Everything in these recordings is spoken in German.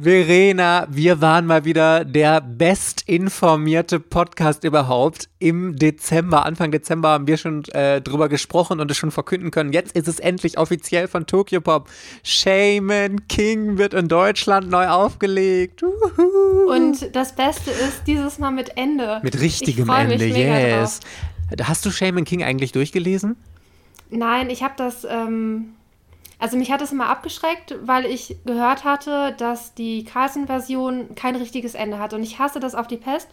Verena, wir waren mal wieder der bestinformierte Podcast überhaupt. Im Dezember, Anfang Dezember haben wir schon äh, drüber gesprochen und es schon verkünden können. Jetzt ist es endlich offiziell von Tokyo Pop. Shaman King wird in Deutschland neu aufgelegt. Uhuhu. Und das Beste ist dieses Mal mit Ende. Mit richtigem Ende, yes. Drauf. Hast du Shaman King eigentlich durchgelesen? Nein, ich habe das. Ähm also mich hat es immer abgeschreckt, weil ich gehört hatte, dass die Carlsen-Version kein richtiges Ende hat. Und ich hasse das auf die Pest,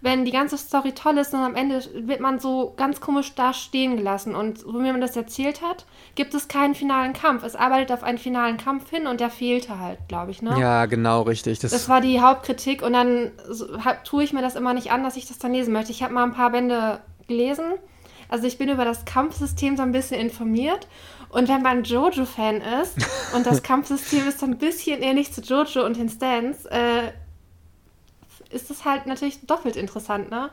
wenn die ganze Story toll ist und am Ende wird man so ganz komisch da stehen gelassen. Und so wie man das erzählt hat, gibt es keinen finalen Kampf. Es arbeitet auf einen finalen Kampf hin und der fehlte halt, glaube ich. Ne? Ja, genau, richtig. Das, das war die Hauptkritik und dann so, hab, tue ich mir das immer nicht an, dass ich das dann lesen möchte. Ich habe mal ein paar Bände gelesen. Also ich bin über das Kampfsystem so ein bisschen informiert und wenn man Jojo-Fan ist und das Kampfsystem ist so ein bisschen ähnlich zu Jojo und den Stands, äh, ist das halt natürlich doppelt interessant, ne?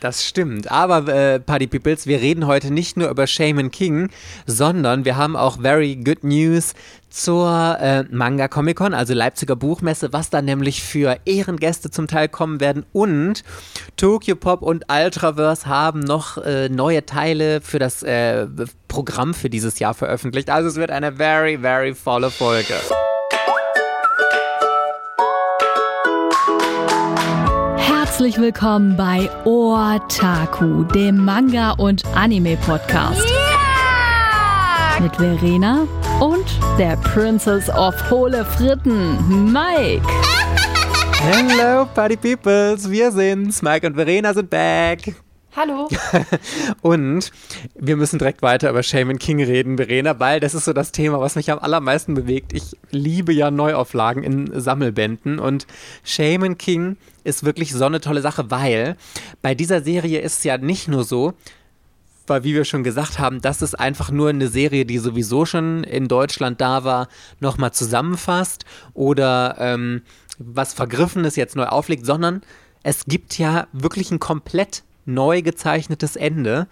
Das stimmt. Aber äh, Party Peoples, wir reden heute nicht nur über Shaman King, sondern wir haben auch very good news zur äh, Manga Comic Con, also Leipziger Buchmesse, was da nämlich für Ehrengäste zum Teil kommen werden. Und Tokyo Pop und Ultraverse haben noch äh, neue Teile für das äh, Programm für dieses Jahr veröffentlicht. Also es wird eine very, very volle Folge. Herzlich willkommen bei Otaku, dem Manga- und Anime-Podcast. Yeah! Mit Verena und der Princess of Hohle Fritten, Mike. Hello, Party Peoples, wir sind's. Mike und Verena sind back. Hallo. und wir müssen direkt weiter über Shaman King reden, Verena, weil das ist so das Thema, was mich am allermeisten bewegt. Ich liebe ja Neuauflagen in Sammelbänden und Shaman King ist wirklich so eine tolle Sache, weil bei dieser Serie ist es ja nicht nur so, weil wie wir schon gesagt haben, das ist einfach nur eine Serie, die sowieso schon in Deutschland da war, nochmal zusammenfasst oder ähm, was Vergriffenes jetzt neu auflegt, sondern es gibt ja wirklich ein komplett neu gezeichnetes Ende.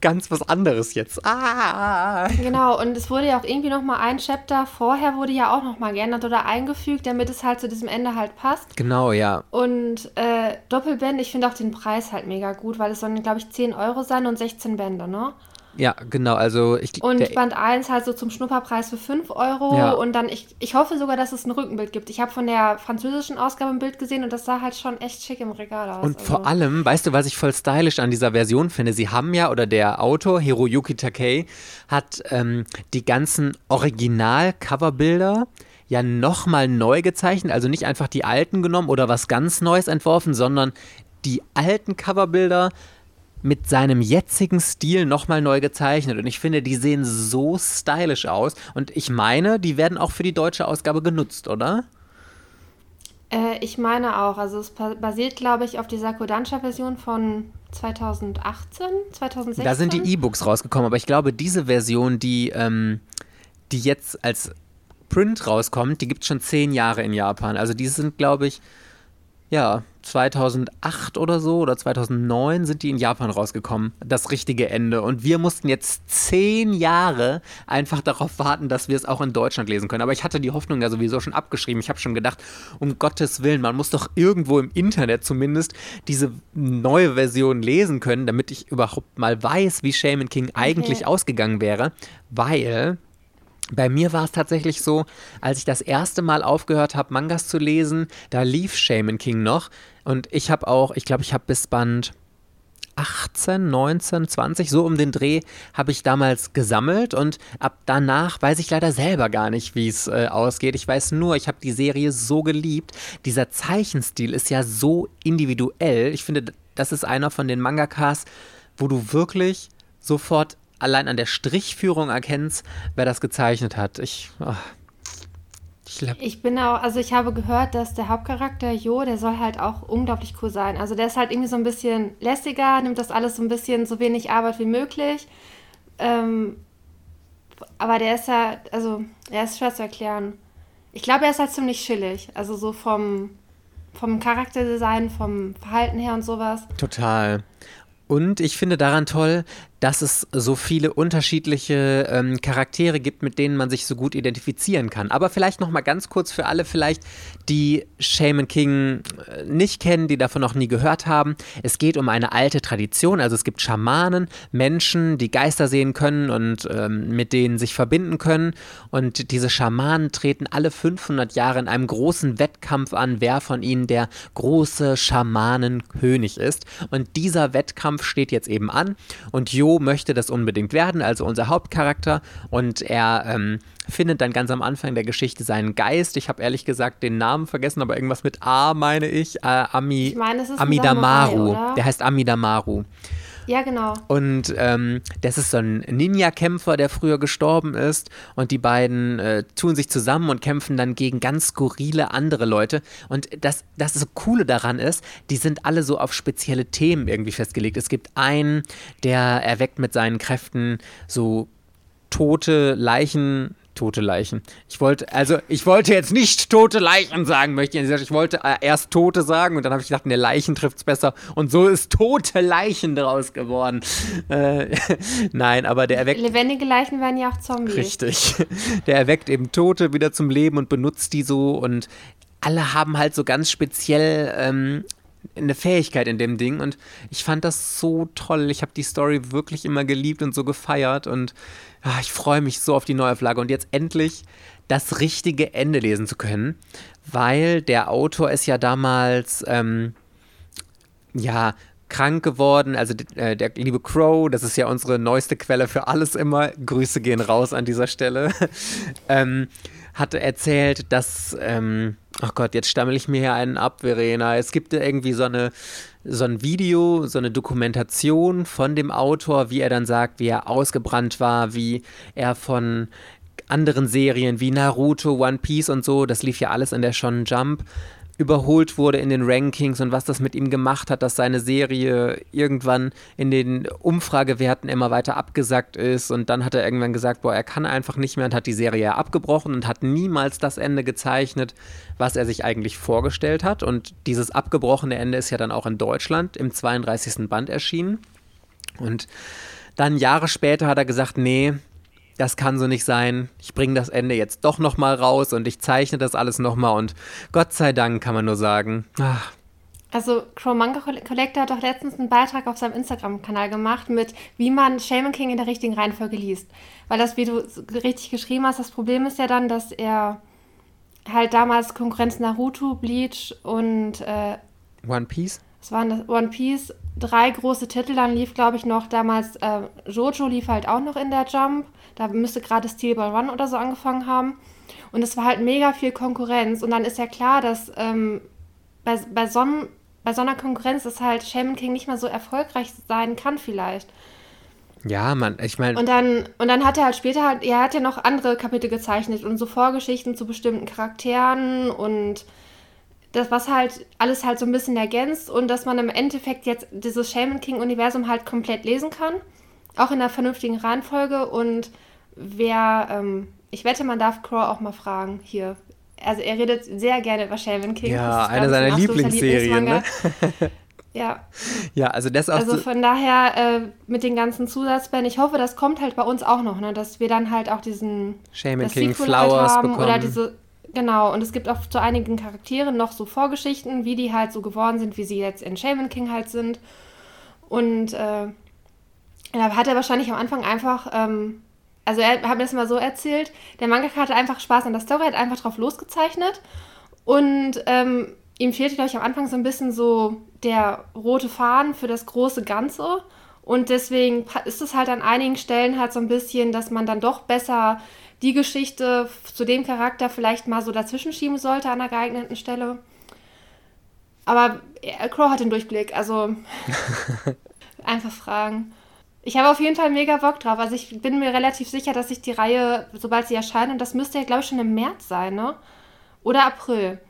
Ganz was anderes jetzt. Ah. Genau, und es wurde ja auch irgendwie noch mal ein Chapter vorher wurde ja auch noch mal geändert oder eingefügt, damit es halt zu diesem Ende halt passt. Genau, ja. Und äh, Doppelband, ich finde auch den Preis halt mega gut, weil es sollen, glaube ich, 10 Euro sein und 16 Bände, ne? Ja, genau, also ich Und Band 1 halt so zum Schnupperpreis für 5 Euro ja. und dann, ich, ich hoffe sogar, dass es ein Rückenbild gibt. Ich habe von der französischen Ausgabe ein Bild gesehen und das sah halt schon echt schick im Regal aus. Und also. vor allem, weißt du, was ich voll stylisch an dieser Version finde? Sie haben ja, oder der Autor, Hiroyuki Takei, hat ähm, die ganzen Original-Coverbilder ja nochmal neu gezeichnet, also nicht einfach die alten genommen oder was ganz Neues entworfen, sondern die alten Coverbilder mit seinem jetzigen Stil nochmal neu gezeichnet. Und ich finde, die sehen so stylisch aus. Und ich meine, die werden auch für die deutsche Ausgabe genutzt, oder? Äh, ich meine auch. Also es basiert, glaube ich, auf dieser Kodansha-Version von 2018, 2016. Da sind die E-Books rausgekommen, aber ich glaube, diese Version, die, ähm, die jetzt als Print rauskommt, die gibt es schon zehn Jahre in Japan. Also die sind, glaube ich, ja, 2008 oder so oder 2009 sind die in Japan rausgekommen, das richtige Ende. Und wir mussten jetzt zehn Jahre einfach darauf warten, dass wir es auch in Deutschland lesen können. Aber ich hatte die Hoffnung ja sowieso schon abgeschrieben. Ich habe schon gedacht, um Gottes Willen, man muss doch irgendwo im Internet zumindest diese neue Version lesen können, damit ich überhaupt mal weiß, wie Shaman King eigentlich okay. ausgegangen wäre. Weil bei mir war es tatsächlich so, als ich das erste Mal aufgehört habe, Mangas zu lesen, da lief Shaman King noch. Und ich habe auch, ich glaube, ich habe bis Band 18, 19, 20, so um den Dreh habe ich damals gesammelt und ab danach weiß ich leider selber gar nicht, wie es äh, ausgeht. Ich weiß nur, ich habe die Serie so geliebt. Dieser Zeichenstil ist ja so individuell. Ich finde, das ist einer von den Mangakas, wo du wirklich sofort allein an der Strichführung erkennst, wer das gezeichnet hat. Ich. Oh. Ich, ich, bin auch, also ich habe gehört, dass der Hauptcharakter Jo, der soll halt auch unglaublich cool sein. Also der ist halt irgendwie so ein bisschen lässiger, nimmt das alles so ein bisschen so wenig Arbeit wie möglich. Ähm, aber der ist ja, also er ist schwer zu erklären. Ich glaube, er ist halt ziemlich chillig. Also so vom, vom Charakterdesign, vom Verhalten her und sowas. Total. Und ich finde daran toll, dass es so viele unterschiedliche ähm, Charaktere gibt, mit denen man sich so gut identifizieren kann. Aber vielleicht noch mal ganz kurz für alle vielleicht, die Shaman King äh, nicht kennen, die davon noch nie gehört haben. Es geht um eine alte Tradition, also es gibt Schamanen, Menschen, die Geister sehen können und ähm, mit denen sich verbinden können. Und diese Schamanen treten alle 500 Jahre in einem großen Wettkampf an, wer von ihnen der große Schamanenkönig ist. Und dieser Wettkampf steht jetzt eben an und Jo möchte das unbedingt werden, also unser Hauptcharakter. Und er ähm, findet dann ganz am Anfang der Geschichte seinen Geist. Ich habe ehrlich gesagt den Namen vergessen, aber irgendwas mit A meine ich. Äh, Ami, Ich meine, es ist Amidamaru. Samurai, oder? der heißt Amidamaru. Ja, genau. Und ähm, das ist so ein Ninja-Kämpfer, der früher gestorben ist. Und die beiden äh, tun sich zusammen und kämpfen dann gegen ganz skurrile andere Leute. Und das, das so Coole daran ist, die sind alle so auf spezielle Themen irgendwie festgelegt. Es gibt einen, der erweckt mit seinen Kräften so tote Leichen. Tote Leichen. Ich wollte, also ich wollte jetzt nicht tote Leichen sagen, möchte ich. Ich wollte äh, erst Tote sagen und dann habe ich gedacht, ne, Leichen trifft es besser. Und so ist tote Leichen draus geworden. Äh, nein, aber der erweckt. Lebendige Leichen werden ja auch Zombies. Richtig. Der erweckt eben Tote wieder zum Leben und benutzt die so und alle haben halt so ganz speziell ähm, eine Fähigkeit in dem Ding und ich fand das so toll. Ich habe die Story wirklich immer geliebt und so gefeiert und ah, ich freue mich so auf die Neuauflage und jetzt endlich das richtige Ende lesen zu können, weil der Autor ist ja damals ähm, ja krank geworden. Also äh, der liebe Crow, das ist ja unsere neueste Quelle für alles immer. Grüße gehen raus an dieser Stelle. ähm, hatte erzählt, dass, ähm, ach Gott, jetzt stammel ich mir hier einen ab, Verena. Es gibt irgendwie so eine so ein Video, so eine Dokumentation von dem Autor, wie er dann sagt, wie er ausgebrannt war, wie er von anderen Serien wie Naruto, One Piece und so, das lief ja alles in der Shonen Jump, überholt wurde in den Rankings und was das mit ihm gemacht hat, dass seine Serie irgendwann in den Umfragewerten immer weiter abgesackt ist und dann hat er irgendwann gesagt, boah, er kann einfach nicht mehr und hat die Serie abgebrochen und hat niemals das Ende gezeichnet, was er sich eigentlich vorgestellt hat und dieses abgebrochene Ende ist ja dann auch in Deutschland im 32. Band erschienen und dann Jahre später hat er gesagt, nee, das kann so nicht sein. Ich bringe das Ende jetzt doch noch mal raus und ich zeichne das alles noch mal und Gott sei Dank kann man nur sagen. Ach, Also Crow Manga Collector hat doch letztens einen Beitrag auf seinem Instagram-Kanal gemacht mit, wie man Shaman King in der richtigen Reihenfolge liest. Weil das, wie du richtig geschrieben hast, das Problem ist ja dann, dass er halt damals Konkurrenz Naruto, Bleach und äh, One Piece? Was waren das? One Piece, drei große Titel. Dann lief, glaube ich, noch damals äh, Jojo lief halt auch noch in der Jump. Da müsste gerade Steel Ball Run oder so angefangen haben. Und es war halt mega viel Konkurrenz. Und dann ist ja klar, dass ähm, bei, bei, so bei so einer Konkurrenz ist halt Shaman King nicht mehr so erfolgreich sein kann vielleicht. Ja, man, ich meine, Und dann, und dann hat er halt später halt, er hat ja noch andere Kapitel gezeichnet und so Vorgeschichten zu bestimmten Charakteren und das, was halt alles halt so ein bisschen ergänzt und dass man im Endeffekt jetzt dieses Shaman King-Universum halt komplett lesen kann. Auch in einer vernünftigen Reihenfolge. Und wer, ähm, ich wette, man darf Crow auch mal fragen hier. Also er redet sehr gerne über Shaman King. ja, eine seiner Lieblingsserien, ne? Ja, Ja, also das auch also so, von daher äh, mit den ganzen Zusatzbänden, ich hoffe, das kommt halt bei uns auch noch, ne? dass wir dann halt auch diesen Shaman King Sequel halt Flowers haben bekommen. oder diese genau und es gibt auch zu einigen Charakteren noch so Vorgeschichten, wie die halt so geworden sind, wie sie jetzt in Shaman King halt sind und äh, da hat er wahrscheinlich am Anfang einfach ähm, also er hat mir das mal so erzählt, der Mangaka hatte einfach Spaß an der Story, hat einfach drauf losgezeichnet und ähm, ihm fehlte, glaube ich, am Anfang so ein bisschen so der rote Faden für das große Ganze. Und deswegen ist es halt an einigen Stellen halt so ein bisschen, dass man dann doch besser die Geschichte zu dem Charakter vielleicht mal so dazwischen schieben sollte an der geeigneten Stelle. Aber äh, Crow hat den Durchblick, also einfach fragen. Ich habe auf jeden Fall mega Bock drauf. Also ich bin mir relativ sicher, dass ich die Reihe, sobald sie erscheint, und das müsste ja, glaube ich, schon im März sein, ne? Oder April.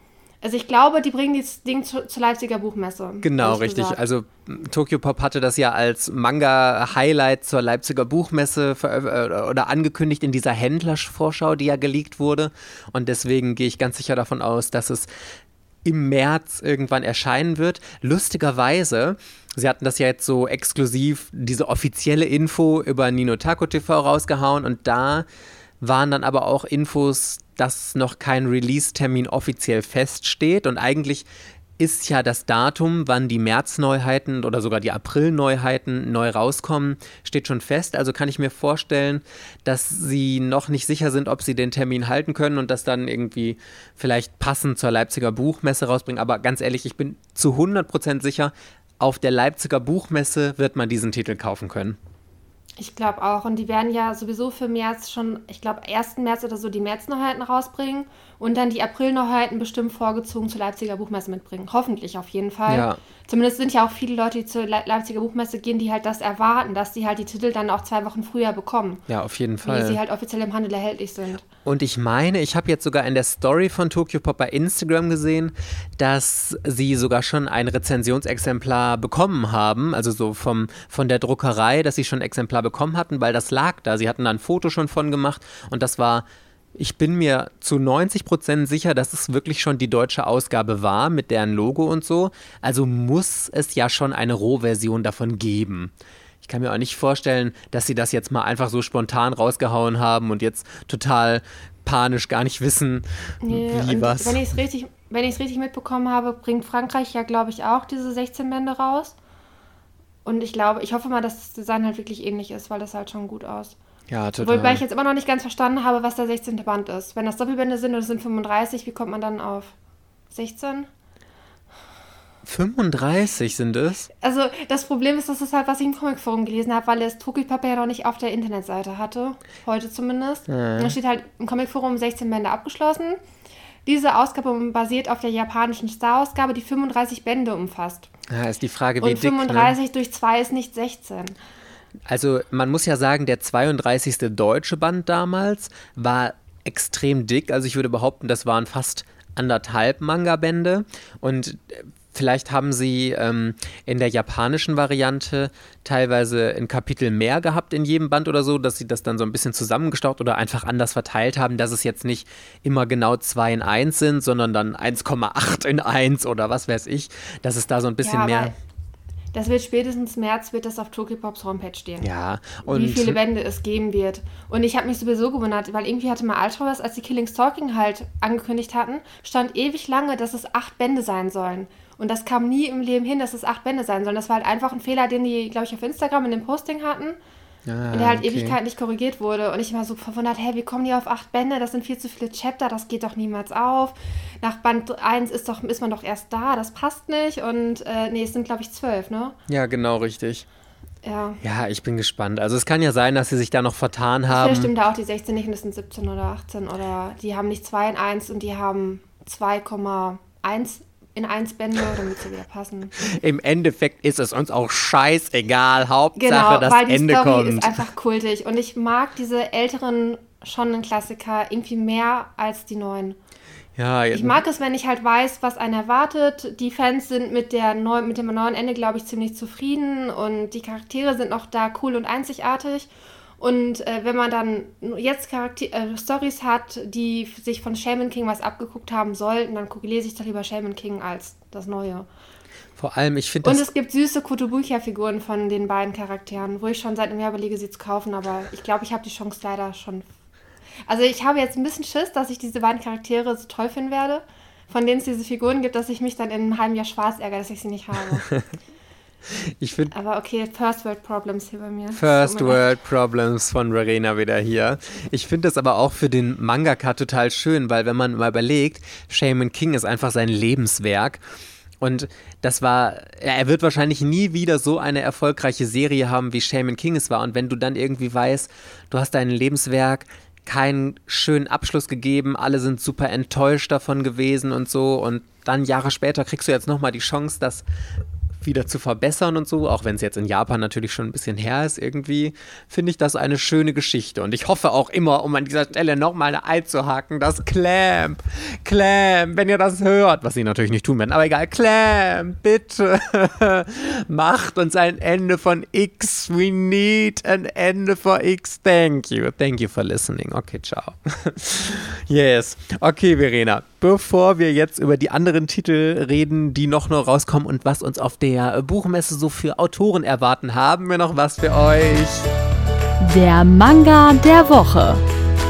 Also ich glaube, die bringen das Ding zu, zur Leipziger Buchmesse. Genau, richtig. gesagt. Also Tokyo Pop hatte das ja als Manga-Highlight zur Leipziger Buchmesse äh, oder angekündigt in dieser Händlervorschau, die ja geleakt wurde. Und deswegen gehe ich ganz sicher davon aus, dass es im März irgendwann erscheinen wird. Lustigerweise, sie hatten das ja jetzt so exklusiv, diese offizielle Info über Nino Taco TV rausgehauen und da waren dann aber auch Infos, dass noch kein Release-Termin offiziell feststeht und eigentlich ist ja das Datum, wann die März-Neuheiten oder sogar die April-Neuheiten neu rauskommen, steht schon fest. Also kann ich mir vorstellen, dass sie noch nicht sicher sind, ob sie den Termin halten können und das dann irgendwie vielleicht passend zur Leipziger Buchmesse rausbringen. Aber ganz ehrlich, ich bin zu 100% sicher, auf der Leipziger Buchmesse wird man diesen Titel kaufen können. Ich glaube auch. Und die werden ja sowieso für März schon, ich glaube, 1. März oder so die März-Neuheiten rausbringen und dann die April-Neuheiten bestimmt vorgezogen zur Leipziger Buchmesse mitbringen. Hoffentlich auf jeden Fall. Ja. Zumindest sind ja auch viele Leute, die zur Leipziger Buchmesse gehen, die halt das erwarten, dass die halt die Titel dann auch zwei Wochen früher bekommen. Ja, auf jeden Fall. Wie sie halt offiziell im Handel erhältlich sind. Und ich meine, ich habe jetzt sogar in der Story von Tokyo Pop bei Instagram gesehen, dass sie sogar schon ein Rezensionsexemplar bekommen haben, also so vom, von der Druckerei, dass sie schon ein Exemplar bekommen hatten, weil das lag da. Sie hatten da ein Foto schon von gemacht und das war ich bin mir zu 90 Prozent sicher, dass es wirklich schon die deutsche Ausgabe war mit deren Logo und so. Also muss es ja schon eine Rohversion davon geben. Ich kann mir auch nicht vorstellen, dass sie das jetzt mal einfach so spontan rausgehauen haben und jetzt total panisch gar nicht wissen, nee, wie was. Wenn ich es richtig, richtig mitbekommen habe, bringt Frankreich ja, glaube ich, auch diese 16 Bände raus. Und ich glaube, ich hoffe mal, dass das Design halt wirklich ähnlich ist, weil das halt schon gut aus. Ja, total. Wobei ich jetzt immer noch nicht ganz verstanden habe, was der 16. Band ist. Wenn das Doppelbände sind und es sind 35, wie kommt man dann auf 16? 35 sind es? Also das Problem ist, das ist halt, was ich im Comicforum gelesen habe, weil es Toki-Papa ja noch nicht auf der Internetseite hatte. Heute zumindest. Ja. Da steht halt im Comicforum 16 Bände abgeschlossen. Diese Ausgabe basiert auf der japanischen Star-Ausgabe, die 35 Bände umfasst. Ja, ist die Frage, wie Und 35 dick, ne? durch 2 ist nicht 16. Also man muss ja sagen, der 32. deutsche Band damals war extrem dick. Also ich würde behaupten, das waren fast anderthalb Manga-Bände. Und äh, Vielleicht haben sie ähm, in der japanischen Variante teilweise ein Kapitel mehr gehabt in jedem Band oder so, dass sie das dann so ein bisschen zusammengestaucht oder einfach anders verteilt haben, dass es jetzt nicht immer genau 2 in 1 sind, sondern dann 1,8 in 1 oder was weiß ich, dass es da so ein bisschen ja, mehr das wird spätestens März wird das auf Tokypops Homepage stehen. Ja. Und wie viele Bände es geben wird. Und ich habe mich sowieso gewundert, weil irgendwie hatte mal Ultraverse, als die Killing Stalking halt angekündigt hatten, stand ewig lange, dass es acht Bände sein sollen. Und das kam nie im Leben hin, dass es acht Bände sein sollen. Das war halt einfach ein Fehler, den die, glaube ich, auf Instagram in dem Posting hatten. Ah, und der halt okay. Ewigkeit nicht korrigiert wurde. Und ich war so verwundert, hä, wie kommen die auf acht Bände? Das sind viel zu viele Chapter, das geht doch niemals auf. Nach Band 1 ist, doch, ist man doch erst da, das passt nicht. Und äh, nee, es sind, glaube ich, zwölf, ne? Ja, genau, richtig. Ja. Ja, ich bin gespannt. Also es kann ja sein, dass sie sich da noch vertan haben. Vielleicht stimmt da auch die 16 nicht und es sind 17 oder 18 oder die haben nicht 2 in 1 und die haben 2,1 in eins Bände, damit sie wieder passen. Im Endeffekt ist es uns auch scheißegal. Hauptsache genau, das weil die Ende Story kommt. ist einfach kultig. Und ich mag diese älteren schon Klassiker irgendwie mehr als die neuen. Ja, ich mag es, wenn ich halt weiß, was einen erwartet. Die Fans sind mit, der neu, mit dem neuen Ende, glaube ich, ziemlich zufrieden und die Charaktere sind noch da cool und einzigartig. Und äh, wenn man dann jetzt Charakter äh, Stories hat, die sich von Shaman King was abgeguckt haben sollten, dann lese ich doch lieber Shaman King als das Neue. Vor allem, ich finde Und es gibt süße Kotobucha-Figuren von den beiden Charakteren, wo ich schon seit einem Jahr überlege, sie zu kaufen, aber ich glaube, ich habe die Chance leider schon. Also ich habe jetzt ein bisschen Schiss, dass ich diese beiden Charaktere so toll finden werde, von denen es diese Figuren gibt, dass ich mich dann in einem halben Jahr schwarz ärgere, dass ich sie nicht habe. Ich find, Aber okay, First World Problems hier bei mir. First World Problems von Verena wieder hier. Ich finde das aber auch für den Mangaka total schön, weil wenn man mal überlegt, Shaman King ist einfach sein Lebenswerk. Und das war, er wird wahrscheinlich nie wieder so eine erfolgreiche Serie haben, wie Shaman King es war. Und wenn du dann irgendwie weißt, du hast dein Lebenswerk keinen schönen Abschluss gegeben, alle sind super enttäuscht davon gewesen und so. Und dann Jahre später kriegst du jetzt nochmal die Chance, das wieder zu verbessern und so, auch wenn es jetzt in Japan natürlich schon ein bisschen her ist irgendwie, finde ich das eine schöne Geschichte. Und ich hoffe auch immer, um an dieser Stelle nochmal eine Ei zu haken, dass Clamp, Clamp, wenn ihr das hört, was sie natürlich nicht tun werden, aber egal, Clamp, bitte, macht uns ein Ende von X. We need an Ende for X. Thank you. Thank you for listening. Okay, ciao. yes. Okay, Verena bevor wir jetzt über die anderen Titel reden, die noch nur rauskommen und was uns auf der Buchmesse so für Autoren erwarten, haben wir noch was für euch. Der Manga der Woche.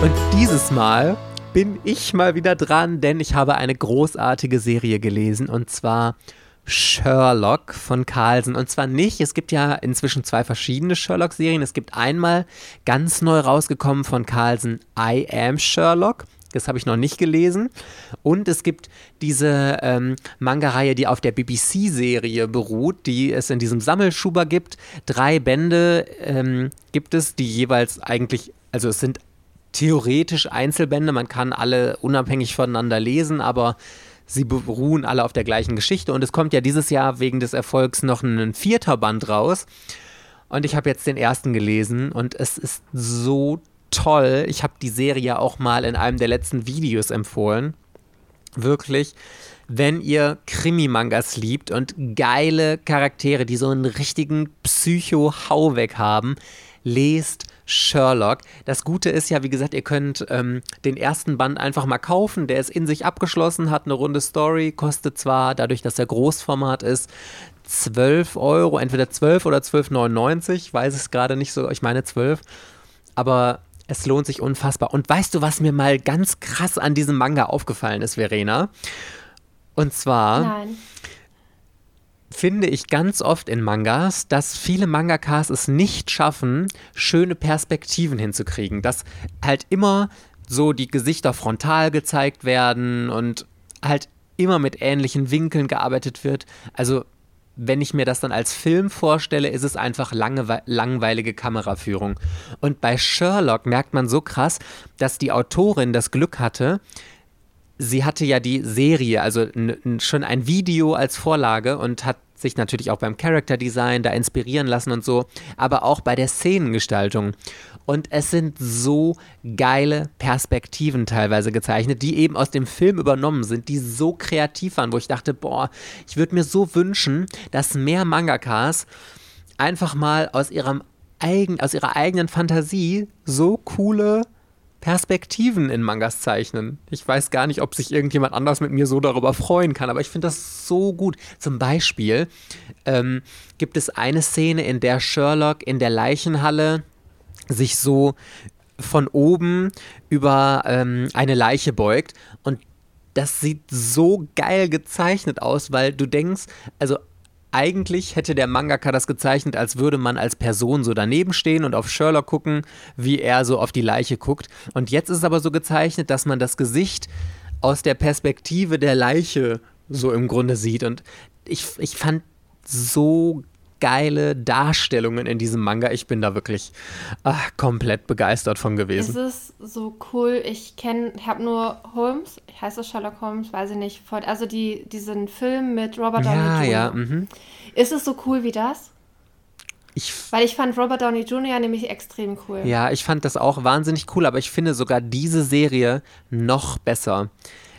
Und dieses Mal bin ich mal wieder dran, denn ich habe eine großartige Serie gelesen und zwar Sherlock von Carlsen. Und zwar nicht, es gibt ja inzwischen zwei verschiedene Sherlock-Serien. Es gibt einmal ganz neu rausgekommen von Carlsen I Am Sherlock. Das habe ich noch nicht gelesen. Und es gibt diese ähm, Manga-Reihe, die auf der BBC-Serie beruht, die es in diesem Sammelschuber gibt. Drei Bände ähm, gibt es, die jeweils eigentlich, also es sind theoretisch Einzelbände, man kann alle unabhängig voneinander lesen, aber sie beruhen alle auf der gleichen Geschichte. Und es kommt ja dieses Jahr wegen des Erfolgs noch ein vierter Band raus. Und ich habe jetzt den ersten gelesen und es ist so toll. Ich habe die Serie auch mal in einem der letzten Videos empfohlen. Wirklich, wenn ihr Krimi-Mangas liebt und geile Charaktere, die so einen richtigen Psycho-Hauweg haben, lest Sherlock. Das Gute ist ja, wie gesagt, ihr könnt ähm, den ersten Band einfach mal kaufen. Der ist in sich abgeschlossen, hat eine runde Story, kostet zwar, dadurch, dass er Großformat ist, 12 Euro, entweder 12 oder 12,99, ich weiß es gerade nicht so, ich meine 12. Aber es lohnt sich unfassbar. Und weißt du, was mir mal ganz krass an diesem Manga aufgefallen ist, Verena? Und zwar. Nein finde ich ganz oft in Mangas, dass viele Mangakas es nicht schaffen, schöne Perspektiven hinzukriegen. Dass halt immer so die Gesichter frontal gezeigt werden und halt immer mit ähnlichen Winkeln gearbeitet wird. Also wenn ich mir das dann als Film vorstelle, ist es einfach lange, langweilige Kameraführung. Und bei Sherlock merkt man so krass, dass die Autorin das Glück hatte, sie hatte ja die Serie, also schon ein Video als Vorlage und hat sich natürlich auch beim Character Design da inspirieren lassen und so, aber auch bei der Szenengestaltung. Und es sind so geile Perspektiven teilweise gezeichnet, die eben aus dem Film übernommen sind, die so kreativ waren, wo ich dachte, boah, ich würde mir so wünschen, dass mehr Mangakas einfach mal aus ihrem eigen, aus ihrer eigenen Fantasie so coole Perspektiven in Mangas zeichnen. Ich weiß gar nicht, ob sich irgendjemand anders mit mir so darüber freuen kann, aber ich finde das so gut. Zum Beispiel ähm, gibt es eine Szene, in der Sherlock in der Leichenhalle sich so von oben über ähm, eine Leiche beugt und das sieht so geil gezeichnet aus, weil du denkst, also eigentlich hätte der Mangaka das gezeichnet, als würde man als Person so daneben stehen und auf Sherlock gucken, wie er so auf die Leiche guckt. Und jetzt ist es aber so gezeichnet, dass man das Gesicht aus der Perspektive der Leiche so im Grunde sieht. Und ich, ich fand so geile Darstellungen in diesem Manga. Ich bin da wirklich ach, komplett begeistert von gewesen. Es ist so cool. Ich kenne, ich habe nur Holmes, heißt das Sherlock Holmes, weiß ich nicht. Also die, diesen Film mit Robert Downey ja, Jr. Ja, mhm. Ist es so cool wie das? Ich Weil ich fand Robert Downey Jr. nämlich extrem cool. Ja, ich fand das auch wahnsinnig cool, aber ich finde sogar diese Serie noch besser.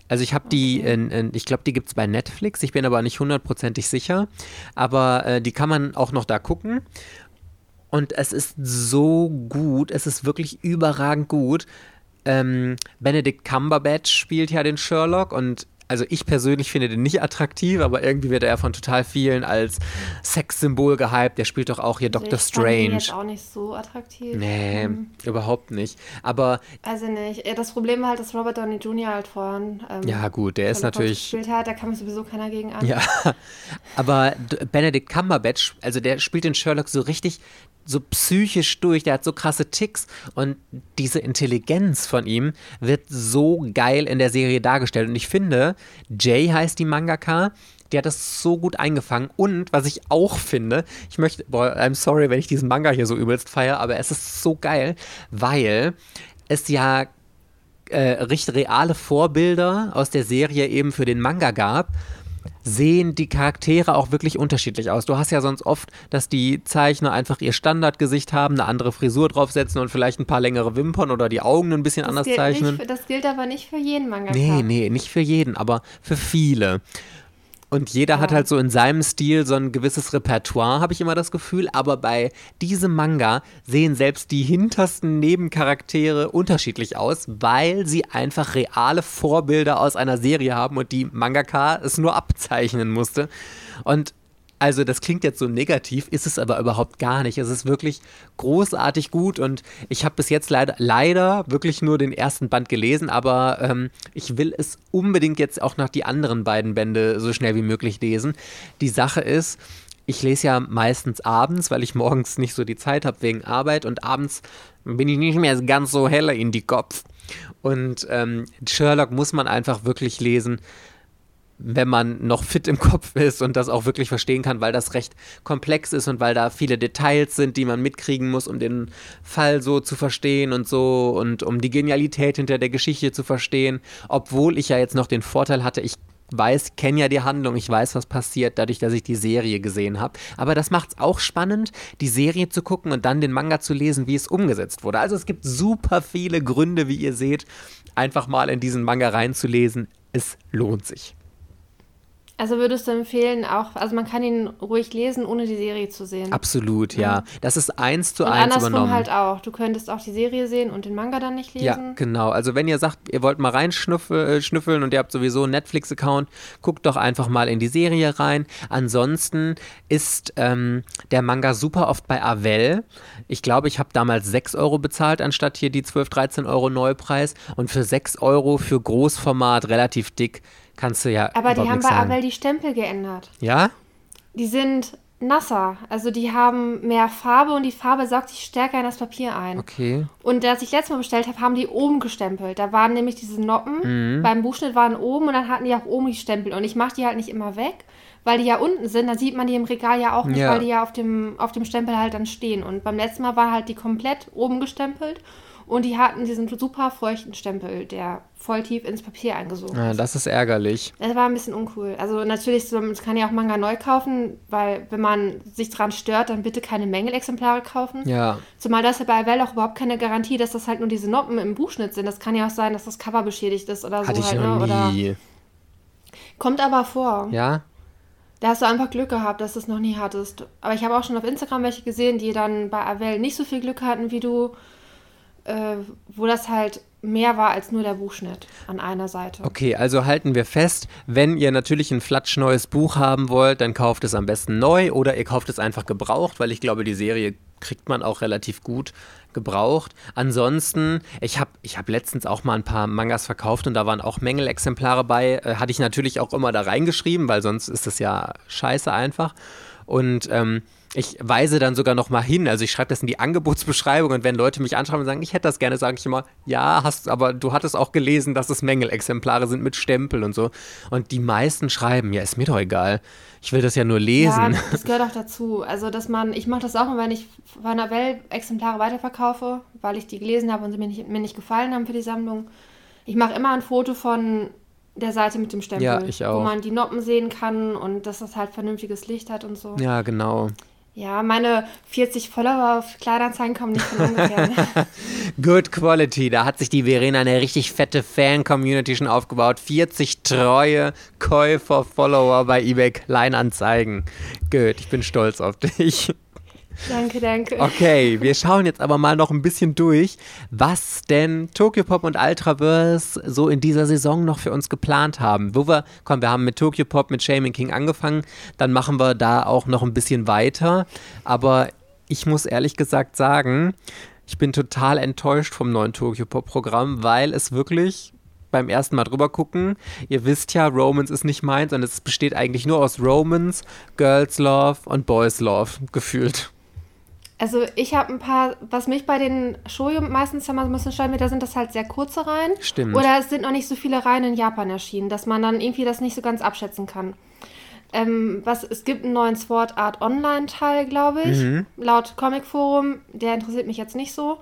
Also ich habe die, in, in, ich glaube, die gibt es bei Netflix, ich bin aber nicht hundertprozentig sicher, aber äh, die kann man auch noch da gucken. Und es ist so gut, es ist wirklich überragend gut. Ähm, Benedict Cumberbatch spielt ja den Sherlock und also ich persönlich finde den nicht attraktiv, aber irgendwie wird er von total vielen als Sexsymbol gehypt. Der spielt doch auch hier Doctor ich Strange. Fand ihn jetzt auch nicht so attraktiv. Nee, mhm. überhaupt nicht. Aber. Also nicht. Das Problem war halt, dass Robert Downey Jr. halt vorhin. Ähm, ja, gut, der ist natürlich. Gespielt hat, da kam sowieso keiner gegen an. Ja. Aber Benedict Cumberbatch, also der spielt den Sherlock so richtig so psychisch durch, der hat so krasse Ticks und diese Intelligenz von ihm wird so geil in der Serie dargestellt. Und ich finde, Jay heißt die Mangaka, die hat das so gut eingefangen. Und was ich auch finde, ich möchte, boah, I'm sorry, wenn ich diesen Manga hier so übelst feiere, aber es ist so geil, weil es ja äh, richtig reale Vorbilder aus der Serie eben für den Manga gab sehen die Charaktere auch wirklich unterschiedlich aus. Du hast ja sonst oft, dass die Zeichner einfach ihr Standardgesicht haben, eine andere Frisur draufsetzen und vielleicht ein paar längere Wimpern oder die Augen ein bisschen das anders zeichnen. Für, das gilt aber nicht für jeden Manga. Nee, nee, nicht für jeden, aber für viele. Und jeder ja. hat halt so in seinem Stil so ein gewisses Repertoire, habe ich immer das Gefühl. Aber bei diesem Manga sehen selbst die hintersten Nebencharaktere unterschiedlich aus, weil sie einfach reale Vorbilder aus einer Serie haben und die Mangaka es nur abzeichnen musste. Und also das klingt jetzt so negativ, ist es aber überhaupt gar nicht. Es ist wirklich großartig gut und ich habe bis jetzt leider, leider wirklich nur den ersten Band gelesen, aber ähm, ich will es unbedingt jetzt auch noch die anderen beiden Bände so schnell wie möglich lesen. Die Sache ist, ich lese ja meistens abends, weil ich morgens nicht so die Zeit habe wegen Arbeit und abends bin ich nicht mehr ganz so heller in die Kopf. Und ähm, Sherlock muss man einfach wirklich lesen wenn man noch fit im Kopf ist und das auch wirklich verstehen kann, weil das recht komplex ist und weil da viele Details sind, die man mitkriegen muss, um den Fall so zu verstehen und so und um die Genialität hinter der Geschichte zu verstehen. Obwohl ich ja jetzt noch den Vorteil hatte, ich weiß, kenne ja die Handlung, ich weiß, was passiert, dadurch, dass ich die Serie gesehen habe. Aber das macht es auch spannend, die Serie zu gucken und dann den Manga zu lesen, wie es umgesetzt wurde. Also es gibt super viele Gründe, wie ihr seht, einfach mal in diesen Manga reinzulesen. Es lohnt sich. Also würdest du empfehlen, auch, also man kann ihn ruhig lesen, ohne die Serie zu sehen. Absolut, ja. Das ist eins zu und eins andersrum übernommen. halt auch. Du könntest auch die Serie sehen und den Manga dann nicht lesen. Ja, genau. Also wenn ihr sagt, ihr wollt mal reinschnüffeln äh, und ihr habt sowieso einen Netflix-Account, guckt doch einfach mal in die Serie rein. Ansonsten ist ähm, der Manga super oft bei Avell. Ich glaube, ich habe damals 6 Euro bezahlt, anstatt hier die 12, 13 Euro Neupreis. Und für 6 Euro für Großformat relativ dick kannst du ja. Aber die haben bei Avel die Stempel geändert. Ja? Die sind nasser. Also die haben mehr Farbe und die Farbe saugt sich stärker in das Papier ein. Okay. Und als ich letztes Mal bestellt habe, haben die oben gestempelt. Da waren nämlich diese Noppen. Mhm. Beim Buchschnitt waren oben und dann hatten die auch oben die Stempel. Und ich mache die halt nicht immer weg, weil die ja unten sind. Dann sieht man die im Regal ja auch nicht, ja. weil die ja auf dem, auf dem Stempel halt dann stehen. Und beim letzten Mal war halt die komplett oben gestempelt. Und die hatten diesen super feuchten Stempel, der voll tief ins Papier eingesogen ja, Das ist ärgerlich. Das war ein bisschen uncool. Also natürlich, man kann ja auch Manga neu kaufen, weil wenn man sich dran stört, dann bitte keine Mängelexemplare kaufen. Ja. Zumal das ja bei Well auch überhaupt keine Garantie, dass das halt nur diese Noppen im Buchschnitt sind. Das kann ja auch sein, dass das Cover beschädigt ist oder Hatte so. Ich halt, noch ne? nie. Oder Kommt aber vor. Ja. Da hast du einfach Glück gehabt, dass du es noch nie hattest. Aber ich habe auch schon auf Instagram welche gesehen, die dann bei Avell nicht so viel Glück hatten wie du äh, wo das halt mehr war als nur der Buchschnitt an einer Seite. Okay, also halten wir fest, wenn ihr natürlich ein flatschneues Buch haben wollt, dann kauft es am besten neu oder ihr kauft es einfach gebraucht, weil ich glaube, die Serie kriegt man auch relativ gut gebraucht. Ansonsten, ich habe ich hab letztens auch mal ein paar Mangas verkauft und da waren auch Mängelexemplare bei. Äh, hatte ich natürlich auch immer da reingeschrieben, weil sonst ist es ja scheiße einfach. Und ähm, ich weise dann sogar noch mal hin. Also ich schreibe das in die Angebotsbeschreibung und wenn Leute mich anschreiben und sagen, ich hätte das gerne, sage ich immer, ja, hast, aber du hattest auch gelesen, dass es Mängelexemplare sind mit Stempel und so. Und die meisten schreiben, ja, ist mir doch egal. Ich will das ja nur lesen. Ja, das gehört auch dazu. Also, dass man, ich mache das auch wenn ich von der Welt Exemplare weiterverkaufe, weil ich die gelesen habe und sie mir nicht, mir nicht gefallen haben für die Sammlung. Ich mache immer ein Foto von der Seite mit dem Stempel, ja, wo man die Noppen sehen kann und dass das halt vernünftiges Licht hat und so. Ja, genau. Ja, meine 40 Follower auf Kleinanzeigen kommen nicht von ungefähr. Good Quality. Da hat sich die Verena eine richtig fette Fan-Community schon aufgebaut. 40 treue Käufer, Follower bei eBay Kleinanzeigen. Good, ich bin stolz auf dich. Danke, danke. Okay, wir schauen jetzt aber mal noch ein bisschen durch, was denn Tokyo Pop und Ultraverse so in dieser Saison noch für uns geplant haben. Wo wir, komm, wir haben mit Tokyo Pop, mit Shaming King angefangen, dann machen wir da auch noch ein bisschen weiter. Aber ich muss ehrlich gesagt sagen, ich bin total enttäuscht vom neuen Tokyo Pop Programm, weil es wirklich beim ersten Mal drüber gucken. Ihr wisst ja, Romance ist nicht meins und es besteht eigentlich nur aus Romance, Girls Love und Boys Love gefühlt. Also ich habe ein paar, was mich bei den Shoujo meistens immer so ein bisschen stört, da sind das halt sehr kurze Reihen. Stimmt. Oder es sind noch nicht so viele Reihen in Japan erschienen, dass man dann irgendwie das nicht so ganz abschätzen kann. Ähm, was, es gibt einen neuen Sword Art Online-Teil, glaube ich, mhm. laut Comic Forum. Der interessiert mich jetzt nicht so.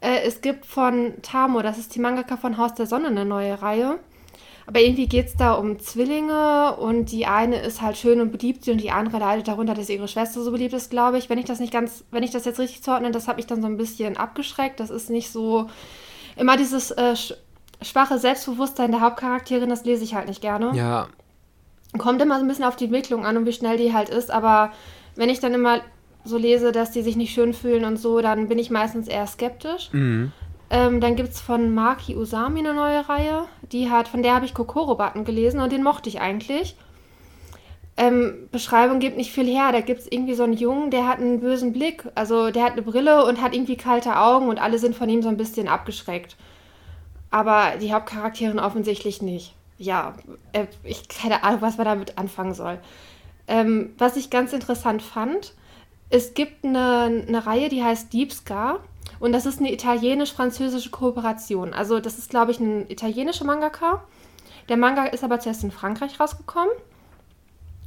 Äh, es gibt von Tamo, das ist die Mangaka von Haus der Sonne, eine neue Reihe. Aber irgendwie geht es da um Zwillinge und die eine ist halt schön und beliebt und die andere leidet darunter, dass ihre Schwester so beliebt ist, glaube ich. Wenn ich das nicht ganz, wenn ich das jetzt richtig zuordne, das hat mich dann so ein bisschen abgeschreckt. Das ist nicht so immer dieses äh, schwache Selbstbewusstsein der Hauptcharakterin, das lese ich halt nicht gerne. Ja. Kommt immer so ein bisschen auf die Entwicklung an und wie schnell die halt ist, aber wenn ich dann immer so lese, dass die sich nicht schön fühlen und so, dann bin ich meistens eher skeptisch. Mhm. Ähm, dann gibt es von Maki Usami eine neue Reihe. Die hat, von der habe ich Kokoro-Button gelesen und den mochte ich eigentlich. Ähm, Beschreibung gibt nicht viel her. Da gibt es irgendwie so einen Jungen, der hat einen bösen Blick. Also der hat eine Brille und hat irgendwie kalte Augen und alle sind von ihm so ein bisschen abgeschreckt. Aber die Hauptcharakterin offensichtlich nicht. Ja, äh, ich keine Ahnung, was man damit anfangen soll. Ähm, was ich ganz interessant fand, es gibt eine, eine Reihe, die heißt Deep Scar. Und das ist eine italienisch-französische Kooperation. Also das ist, glaube ich, ein italienischer Mangaka. Der Manga ist aber zuerst in Frankreich rausgekommen.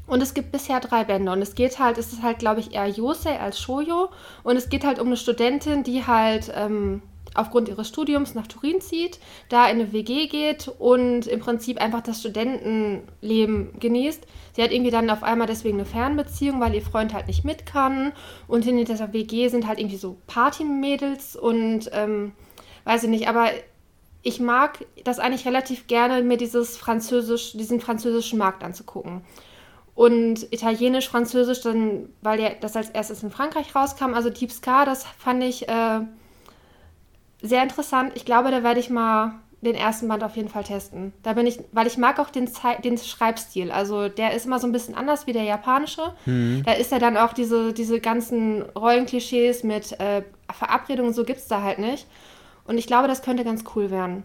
Und es gibt bisher drei Bände. Und es geht halt, es ist halt, glaube ich, eher Yosei als Shoyo. Und es geht halt um eine Studentin, die halt ähm, aufgrund ihres Studiums nach Turin zieht, da in eine WG geht und im Prinzip einfach das Studentenleben genießt. Sie hat irgendwie dann auf einmal deswegen eine Fernbeziehung, weil ihr Freund halt nicht mit kann. Und in dieser WG sind halt irgendwie so Partymädels und ähm, weiß ich nicht, aber ich mag das eigentlich relativ gerne, mir dieses Französisch, diesen französischen Markt anzugucken. Und Italienisch, Französisch, dann, weil ja das als erstes in Frankreich rauskam, also Deep Ska, das fand ich äh, sehr interessant. Ich glaube, da werde ich mal den ersten Band auf jeden Fall testen. Da bin ich, weil ich mag auch den, Ze den Schreibstil. Also der ist immer so ein bisschen anders wie der japanische. Mhm. Da ist ja dann auch diese, diese ganzen Rollenklischees mit äh, Verabredungen, so gibt es da halt nicht. Und ich glaube, das könnte ganz cool werden.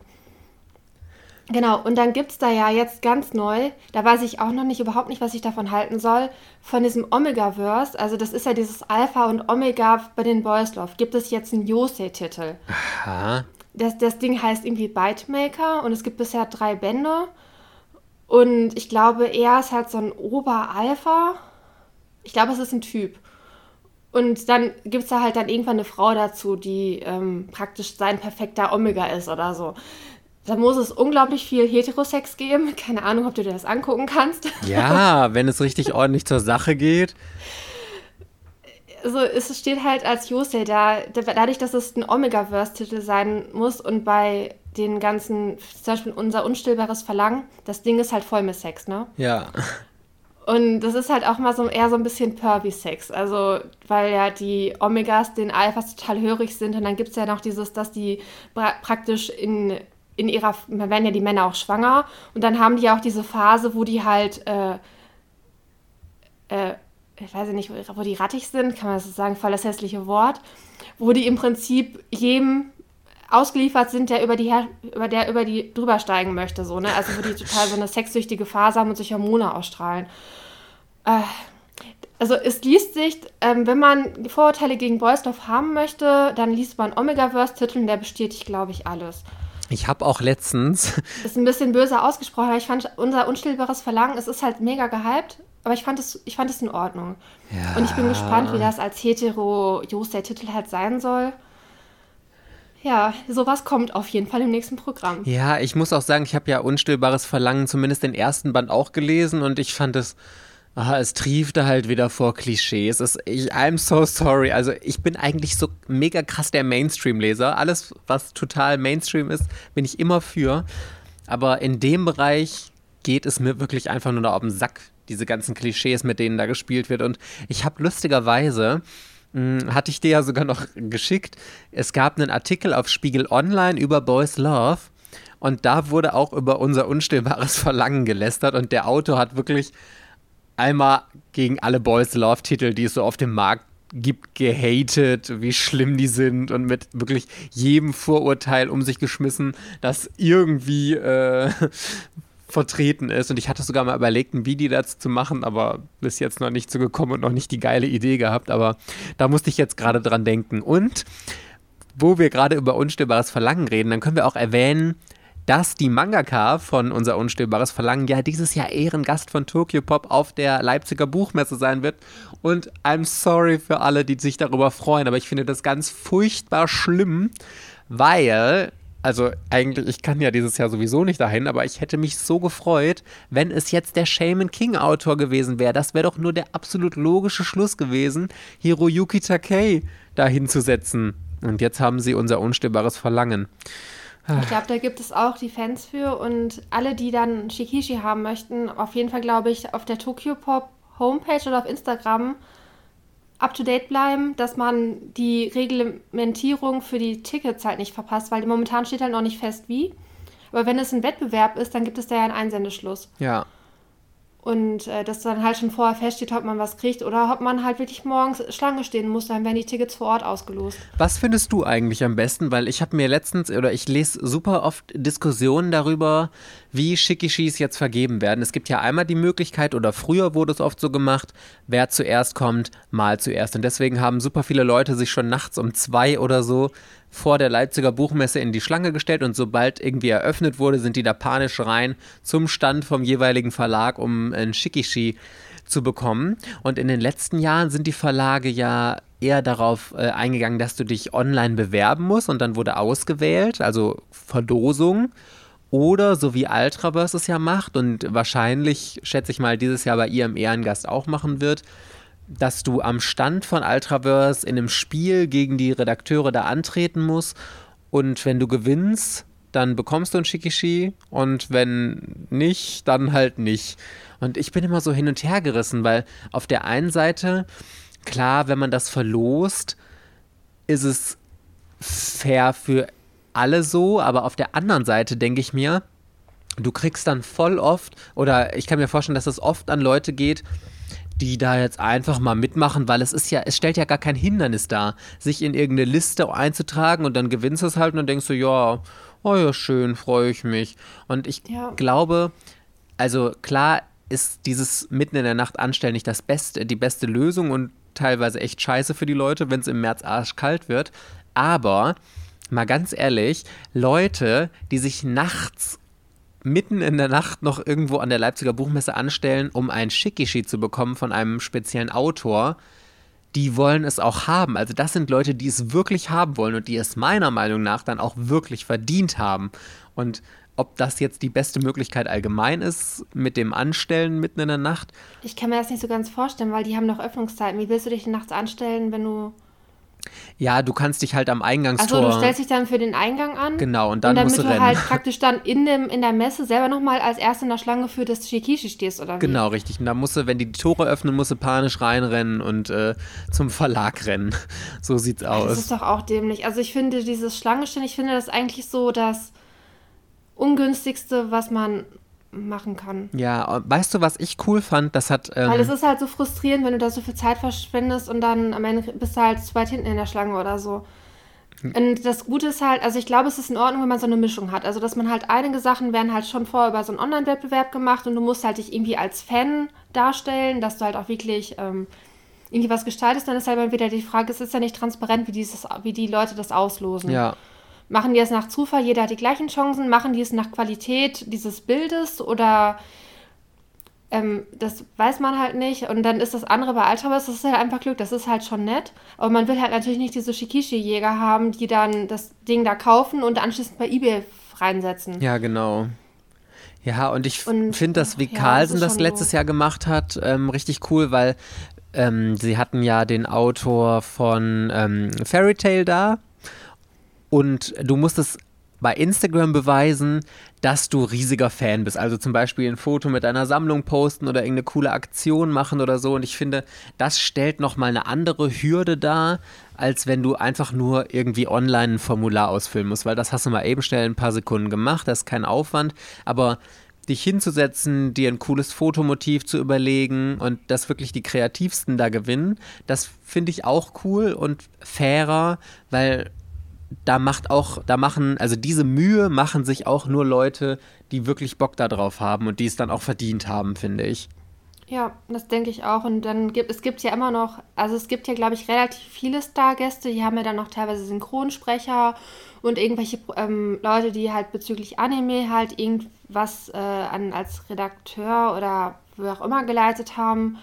Genau, und dann gibt es da ja jetzt ganz neu, da weiß ich auch noch nicht überhaupt nicht, was ich davon halten soll, von diesem Omega-Verse, also das ist ja dieses Alpha und Omega bei den Boys Love, gibt es jetzt einen Yosei-Titel. Aha. Das, das Ding heißt irgendwie Bytemaker und es gibt bisher drei Bände. Und ich glaube, er ist halt so ein Ober-Alpha. Ich glaube, es ist ein Typ. Und dann gibt es da halt dann irgendwann eine Frau dazu, die ähm, praktisch sein perfekter Omega ist oder so. Da muss es unglaublich viel Heterosex geben. Keine Ahnung, ob du dir das angucken kannst. Ja, wenn es richtig ordentlich zur Sache geht. Also es steht halt als Yosei da, dadurch, dass es ein Omega-Verse-Titel sein muss und bei den ganzen, zum Beispiel unser unstillbares Verlangen, das Ding ist halt voll mit Sex, ne? Ja. Und das ist halt auch mal so eher so ein bisschen Pervy-Sex. Also, weil ja die Omegas den Alphas total hörig sind und dann gibt es ja noch dieses, dass die pra praktisch in in ihrer, man werden ja die Männer auch schwanger und dann haben die auch diese Phase, wo die halt, äh, äh, ich weiß nicht, wo die rattig sind, kann man das so sagen, voll das hässliche Wort, wo die im Prinzip jedem ausgeliefert sind, der über die, über der über die drüber steigen möchte, so, ne? Also wo die total so eine sexsüchtige Phase haben und sich Hormone ausstrahlen. Äh, also es liest sich, ähm, wenn man Vorurteile gegen Boysdorf haben möchte, dann liest man Omega-Verse-Titel und der bestätigt, glaube ich, alles. Ich habe auch letztens. Ist ein bisschen böse ausgesprochen, aber ich fand unser unstillbares Verlangen, es ist halt mega gehypt, aber ich fand es, ich fand es in Ordnung. Ja. Und ich bin gespannt, wie das als hetero Just der Titel halt sein soll. Ja, sowas kommt auf jeden Fall im nächsten Programm. Ja, ich muss auch sagen, ich habe ja unstillbares Verlangen zumindest den ersten Band auch gelesen und ich fand es Ah, es triefte halt wieder vor Klischees. Es, ich, I'm so sorry. Also ich bin eigentlich so mega krass der Mainstream-Leser. Alles, was total Mainstream ist, bin ich immer für. Aber in dem Bereich geht es mir wirklich einfach nur da auf den Sack. Diese ganzen Klischees, mit denen da gespielt wird. Und ich habe lustigerweise, mh, hm, hatte ich dir ja sogar noch geschickt, es gab einen Artikel auf Spiegel Online über Boys Love. Und da wurde auch über unser unstillbares Verlangen gelästert. Und der Autor hat wirklich einmal gegen alle Boys Love Titel, die es so auf dem Markt gibt, gehatet, wie schlimm die sind und mit wirklich jedem Vorurteil um sich geschmissen, das irgendwie äh, vertreten ist. Und ich hatte sogar mal überlegt, ein Video dazu zu machen, aber bis jetzt noch nicht so gekommen und noch nicht die geile Idee gehabt. Aber da musste ich jetzt gerade dran denken. Und wo wir gerade über unstillbares Verlangen reden, dann können wir auch erwähnen, dass die Mangaka von Unser Unstillbares Verlangen ja dieses Jahr Ehrengast von Tokyo Pop auf der Leipziger Buchmesse sein wird. Und I'm sorry für alle, die sich darüber freuen, aber ich finde das ganz furchtbar schlimm, weil also eigentlich, ich kann ja dieses Jahr sowieso nicht dahin, aber ich hätte mich so gefreut, wenn es jetzt der Shaman King Autor gewesen wäre. Das wäre doch nur der absolut logische Schluss gewesen, Hiroyuki Takei dahin zu setzen. Und jetzt haben sie unser unstillbares Verlangen. Ich glaube, da gibt es auch die Fans für und alle, die dann Shikishi haben möchten, auf jeden Fall, glaube ich, auf der Tokyo Pop Homepage oder auf Instagram up to date bleiben, dass man die Reglementierung für die Tickets halt nicht verpasst, weil momentan steht halt noch nicht fest, wie. Aber wenn es ein Wettbewerb ist, dann gibt es da ja einen Einsendeschluss. Ja. Und äh, dass dann halt schon vorher feststeht, ob man was kriegt oder ob man halt wirklich morgens Schlange stehen muss, dann werden die Tickets vor Ort ausgelost. Was findest du eigentlich am besten? Weil ich habe mir letztens oder ich lese super oft Diskussionen darüber, wie Shikishis jetzt vergeben werden. Es gibt ja einmal die Möglichkeit, oder früher wurde es oft so gemacht, wer zuerst kommt, mal zuerst. Und deswegen haben super viele Leute sich schon nachts um zwei oder so vor der Leipziger Buchmesse in die Schlange gestellt und sobald irgendwie eröffnet wurde, sind die da panisch rein zum Stand vom jeweiligen Verlag, um ein Shikishi zu bekommen. Und in den letzten Jahren sind die Verlage ja eher darauf äh, eingegangen, dass du dich online bewerben musst und dann wurde ausgewählt, also Verdosung. Oder so wie Ultraverse es ja macht und wahrscheinlich, schätze ich mal, dieses Jahr bei ihrem Ehrengast auch machen wird, dass du am Stand von Ultraverse in einem Spiel gegen die Redakteure da antreten musst. Und wenn du gewinnst, dann bekommst du ein Shikishi. Und wenn nicht, dann halt nicht. Und ich bin immer so hin und her gerissen, weil auf der einen Seite, klar, wenn man das verlost, ist es fair für alle so, aber auf der anderen Seite denke ich mir, du kriegst dann voll oft, oder ich kann mir vorstellen, dass es oft an Leute geht, die da jetzt einfach mal mitmachen, weil es ist ja, es stellt ja gar kein Hindernis dar, sich in irgendeine Liste einzutragen und dann gewinnst du es halt und dann denkst du, ja, oh ja, schön, freue ich mich. Und ich ja. glaube, also klar ist dieses mitten in der Nacht anstellen nicht das Beste, die beste Lösung und teilweise echt scheiße für die Leute, wenn es im März arschkalt wird. Aber mal ganz ehrlich, Leute, die sich nachts mitten in der Nacht noch irgendwo an der Leipziger Buchmesse anstellen, um ein Shikishi zu bekommen von einem speziellen Autor, die wollen es auch haben. Also das sind Leute, die es wirklich haben wollen und die es meiner Meinung nach dann auch wirklich verdient haben. Und ob das jetzt die beste Möglichkeit allgemein ist mit dem Anstellen mitten in der Nacht. Ich kann mir das nicht so ganz vorstellen, weil die haben noch Öffnungszeiten. Wie willst du dich nachts anstellen, wenn du ja, du kannst dich halt am Eingangstor. Also du stellst dich dann für den Eingang an. Genau, und dann und musst du, du halt praktisch dann in, dem, in der Messe selber nochmal als Erster in der Schlange für das Shikishi stehst, oder wie? Genau, richtig. Und dann musst du, wenn die, die Tore öffnen, musst du panisch reinrennen und äh, zum Verlag rennen. So sieht's aus. Das ist doch auch dämlich. Also ich finde dieses Schlangenstehen, ich finde das eigentlich so das ungünstigste, was man machen kann. Ja, weißt du, was ich cool fand? Das hat. Ähm Weil es ist halt so frustrierend, wenn du da so viel Zeit verschwendest und dann am Ende bist du halt zu weit hinten in der Schlange oder so. Hm. Und das Gute ist halt, also ich glaube, es ist in Ordnung, wenn man so eine Mischung hat. Also, dass man halt einige Sachen werden halt schon vorher über so einen Online-Wettbewerb gemacht und du musst halt dich irgendwie als Fan darstellen, dass du halt auch wirklich ähm, irgendwie was gestaltest. Dann ist halt wieder die Frage, es ist ja nicht transparent, wie, dieses, wie die Leute das auslosen. Ja. Machen die es nach Zufall, jeder hat die gleichen Chancen? Machen die es nach Qualität dieses Bildes oder ähm, das weiß man halt nicht. Und dann ist das andere bei Ultraverse, das ist halt einfach Glück, das ist halt schon nett. Aber man will halt natürlich nicht diese Shikishi-Jäger haben, die dann das Ding da kaufen und anschließend bei Ebay reinsetzen. Ja, genau. Ja, und ich finde das, wie ja, Carlsen das, das letztes so. Jahr gemacht hat, ähm, richtig cool, weil ähm, sie hatten ja den Autor von ähm, Fairy Tale da und du musst es bei Instagram beweisen, dass du riesiger Fan bist. Also zum Beispiel ein Foto mit deiner Sammlung posten oder irgendeine coole Aktion machen oder so. Und ich finde, das stellt nochmal eine andere Hürde dar, als wenn du einfach nur irgendwie online ein Formular ausfüllen musst. Weil das hast du mal eben schnell ein paar Sekunden gemacht, das ist kein Aufwand. Aber dich hinzusetzen, dir ein cooles Fotomotiv zu überlegen und dass wirklich die Kreativsten da gewinnen, das finde ich auch cool und fairer, weil da macht auch, da machen, also diese Mühe machen sich auch nur Leute, die wirklich Bock darauf haben und die es dann auch verdient haben, finde ich. Ja, das denke ich auch. Und dann gibt es gibt ja immer noch, also es gibt ja, glaube ich, relativ viele Stargäste, die haben ja dann noch teilweise Synchronsprecher und irgendwelche ähm, Leute, die halt bezüglich Anime halt irgendwas äh, an, als Redakteur oder wie auch immer geleitet haben.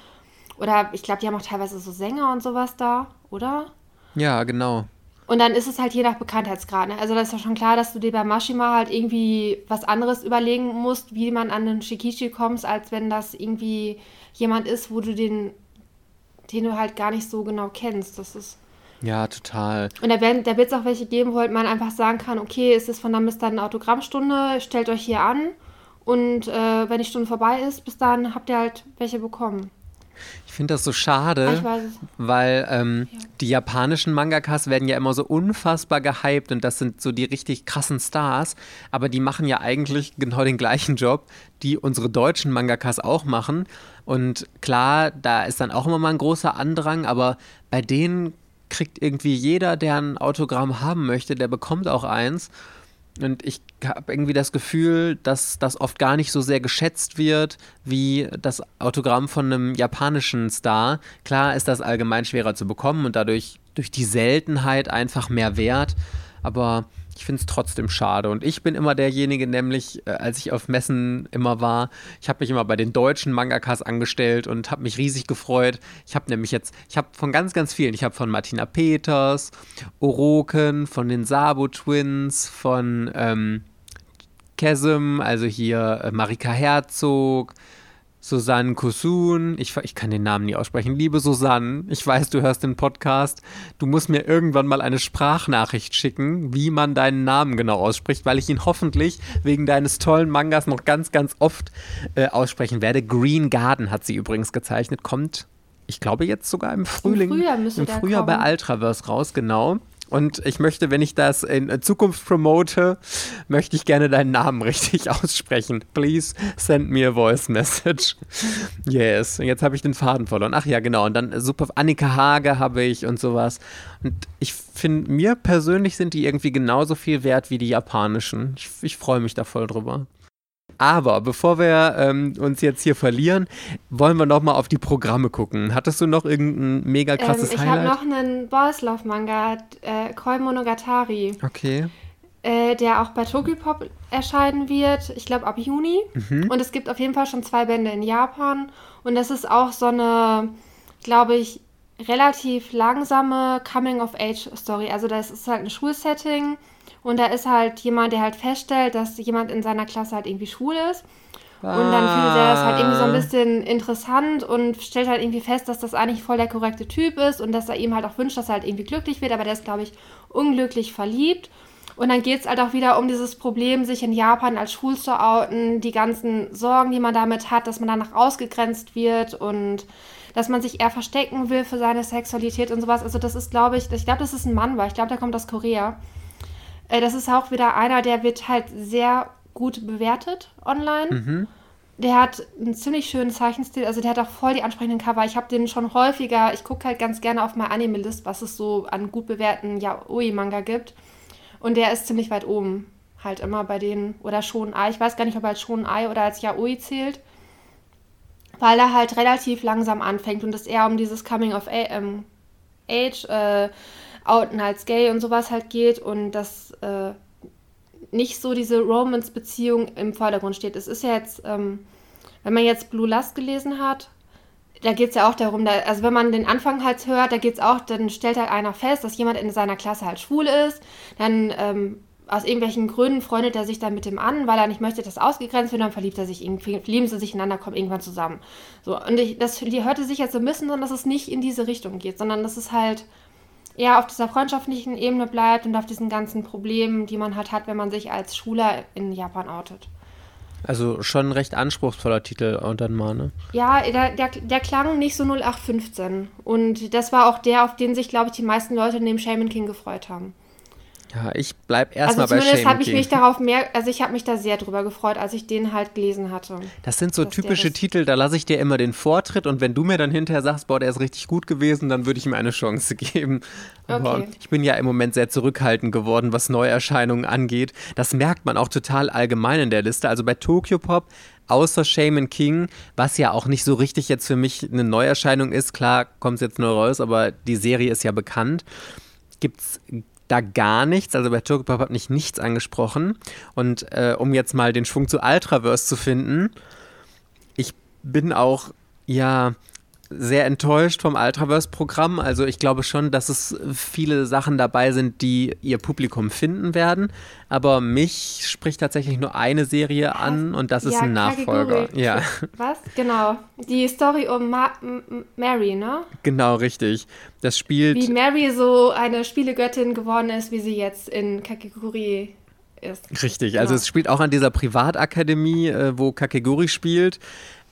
Oder ich glaube, die haben auch teilweise so Sänger und sowas da, oder? Ja, genau. Und dann ist es halt je nach Bekanntheitsgrad. Ne? Also das ist ja schon klar, dass du dir bei Mashima halt irgendwie was anderes überlegen musst, wie man an den Shikishi kommst, als wenn das irgendwie jemand ist, wo du den, den du halt gar nicht so genau kennst. Das ist Ja, total. Und da, werden, da wird es auch welche geben, wo halt man einfach sagen kann, okay, es ist von dann bis dann eine Autogrammstunde, stellt euch hier an und äh, wenn die Stunde vorbei ist, bis dann habt ihr halt welche bekommen. Ich finde das so schade, weil ähm, ja. die japanischen Mangakas werden ja immer so unfassbar gehypt und das sind so die richtig krassen Stars, aber die machen ja eigentlich genau den gleichen Job, die unsere deutschen Mangakas auch machen. Und klar, da ist dann auch immer mal ein großer Andrang, aber bei denen kriegt irgendwie jeder, der ein Autogramm haben möchte, der bekommt auch eins. Und ich habe irgendwie das Gefühl, dass das oft gar nicht so sehr geschätzt wird wie das Autogramm von einem japanischen Star. Klar ist das allgemein schwerer zu bekommen und dadurch durch die Seltenheit einfach mehr wert. Aber ich finde es trotzdem schade. Und ich bin immer derjenige, nämlich, äh, als ich auf Messen immer war, ich habe mich immer bei den deutschen Mangakas angestellt und habe mich riesig gefreut. Ich habe nämlich jetzt, ich habe von ganz, ganz vielen, ich habe von Martina Peters, Oroken, von den Sabo Twins, von ähm, Chasm, also hier äh, Marika Herzog, Susanne Kusun, ich, ich kann den Namen nie aussprechen. Liebe Susanne, ich weiß, du hörst den Podcast. Du musst mir irgendwann mal eine Sprachnachricht schicken, wie man deinen Namen genau ausspricht, weil ich ihn hoffentlich wegen deines tollen Mangas noch ganz, ganz oft äh, aussprechen werde. Green Garden hat sie übrigens gezeichnet, kommt, ich glaube, jetzt sogar im Frühling. Im Frühjahr, im Frühjahr bei Ultraverse raus, genau. Und ich möchte, wenn ich das in Zukunft promote, möchte ich gerne deinen Namen richtig aussprechen. Please send me a voice message. Yes. Jetzt habe ich den Faden verloren. Ach ja, genau. Und dann super Annika Hage habe ich und sowas. Und ich finde, mir persönlich sind die irgendwie genauso viel wert wie die japanischen. Ich, ich freue mich da voll drüber. Aber bevor wir ähm, uns jetzt hier verlieren, wollen wir noch mal auf die Programme gucken. Hattest du noch irgendein mega ähm, krasses ähm, ich Highlight? Ich habe noch einen Boys Love Manga, äh, Koi Monogatari. Okay. Äh, der auch bei Tokyopop erscheinen wird, ich glaube ab Juni. Mhm. Und es gibt auf jeden Fall schon zwei Bände in Japan. Und das ist auch so eine, glaube ich, relativ langsame Coming-of-Age-Story. Also das ist halt ein Schulsetting und da ist halt jemand, der halt feststellt, dass jemand in seiner Klasse halt irgendwie schwul ist. Ah. Und dann findet er das halt irgendwie so ein ah. bisschen interessant und stellt halt irgendwie fest, dass das eigentlich voll der korrekte Typ ist und dass er ihm halt auch wünscht, dass er halt irgendwie glücklich wird, aber der ist, glaube ich, unglücklich verliebt. Und dann geht es halt auch wieder um dieses Problem, sich in Japan als schwul zu outen, die ganzen Sorgen, die man damit hat, dass man danach ausgegrenzt wird und dass man sich eher verstecken will für seine Sexualität und sowas. Also das ist, glaube ich, ich glaube, das ist ein Mann, weil ich glaube, der kommt aus Korea. Äh, das ist auch wieder einer, der wird halt sehr gut bewertet online. Mhm. Der hat einen ziemlich schönen Zeichenstil, also der hat auch voll die ansprechenden Cover. Ich habe den schon häufiger, ich gucke halt ganz gerne auf meine Anime-List, was es so an gut bewährten Yaoi-Manga gibt. Und der ist ziemlich weit oben, halt immer bei denen, oder schon Ei. Ich weiß gar nicht, ob er als schon Ei oder als Yaoi zählt. Weil er halt relativ langsam anfängt und es eher um dieses Coming of ähm, Age, äh, Outen als gay und sowas halt geht und dass äh, nicht so diese Romance-Beziehung im Vordergrund steht. Es ist ja jetzt, ähm, wenn man jetzt Blue Lust gelesen hat, da geht es ja auch darum, da, also wenn man den Anfang halt hört, da geht es auch, dann stellt halt einer fest, dass jemand in seiner Klasse halt schwul ist, dann ähm, aus irgendwelchen Gründen freundet er sich dann mit dem an, weil er nicht möchte, dass ausgegrenzt wird, dann verliebt er sich irgendwie, verlieben sie sich ineinander, kommen irgendwann zusammen. So, und ich, das die hörte sich jetzt so ein bisschen, dass es nicht in diese Richtung geht, sondern dass es halt eher auf dieser freundschaftlichen Ebene bleibt und auf diesen ganzen Problemen, die man halt hat, wenn man sich als Schwuler in Japan outet. Also schon ein recht anspruchsvoller Titel und dann mal, ne? Ja, der, der, der klang nicht so 0815. Und das war auch der, auf den sich, glaube ich, die meisten Leute neben Shaman King gefreut haben. Ja, ich bleib erstmal also bei Zumindest habe ich mich darauf mehr, also ich habe mich da sehr drüber gefreut, als ich den halt gelesen hatte. Das sind so typische Titel, da lasse ich dir immer den Vortritt und wenn du mir dann hinterher sagst, boah, der ist richtig gut gewesen, dann würde ich ihm eine Chance geben. Aber okay. ich bin ja im Moment sehr zurückhaltend geworden, was Neuerscheinungen angeht. Das merkt man auch total allgemein in der Liste. Also bei Tokyo Pop außer Shaman King, was ja auch nicht so richtig jetzt für mich eine Neuerscheinung ist. Klar kommt es jetzt neu raus, aber die Serie ist ja bekannt. Gibt es da gar nichts. Also bei Turkopop hat mich nichts angesprochen. Und äh, um jetzt mal den Schwung zu Ultraverse zu finden, ich bin auch, ja, sehr enttäuscht vom Ultraverse-Programm. Also ich glaube schon, dass es viele Sachen dabei sind, die ihr Publikum finden werden. Aber mich spricht tatsächlich nur eine Serie an und das ja, ist ein Nachfolger. Ja. Was? Genau. Die Story um Ma Mary, ne? Genau, richtig. Das spielt. Wie Mary so eine Spielegöttin geworden ist, wie sie jetzt in Kakeguri ist. Richtig, also genau. es spielt auch an dieser Privatakademie, äh, wo Kakeguri spielt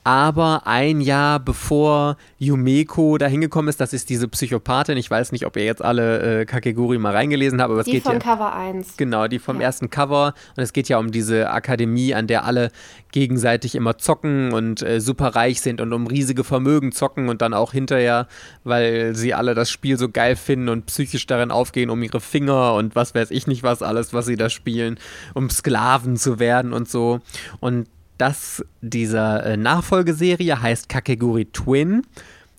aber ein Jahr bevor Yumeko da hingekommen ist, das ist diese Psychopathin, ich weiß nicht, ob ihr jetzt alle äh, Kakeguri mal reingelesen habt, aber es die geht vom ja... Cover 1. Genau, die vom ja. ersten Cover und es geht ja um diese Akademie, an der alle gegenseitig immer zocken und äh, super reich sind und um riesige Vermögen zocken und dann auch hinterher, weil sie alle das Spiel so geil finden und psychisch darin aufgehen, um ihre Finger und was weiß ich nicht was alles, was sie da spielen, um Sklaven zu werden und so. Und das dieser äh, Nachfolgeserie heißt Kakeguri Twin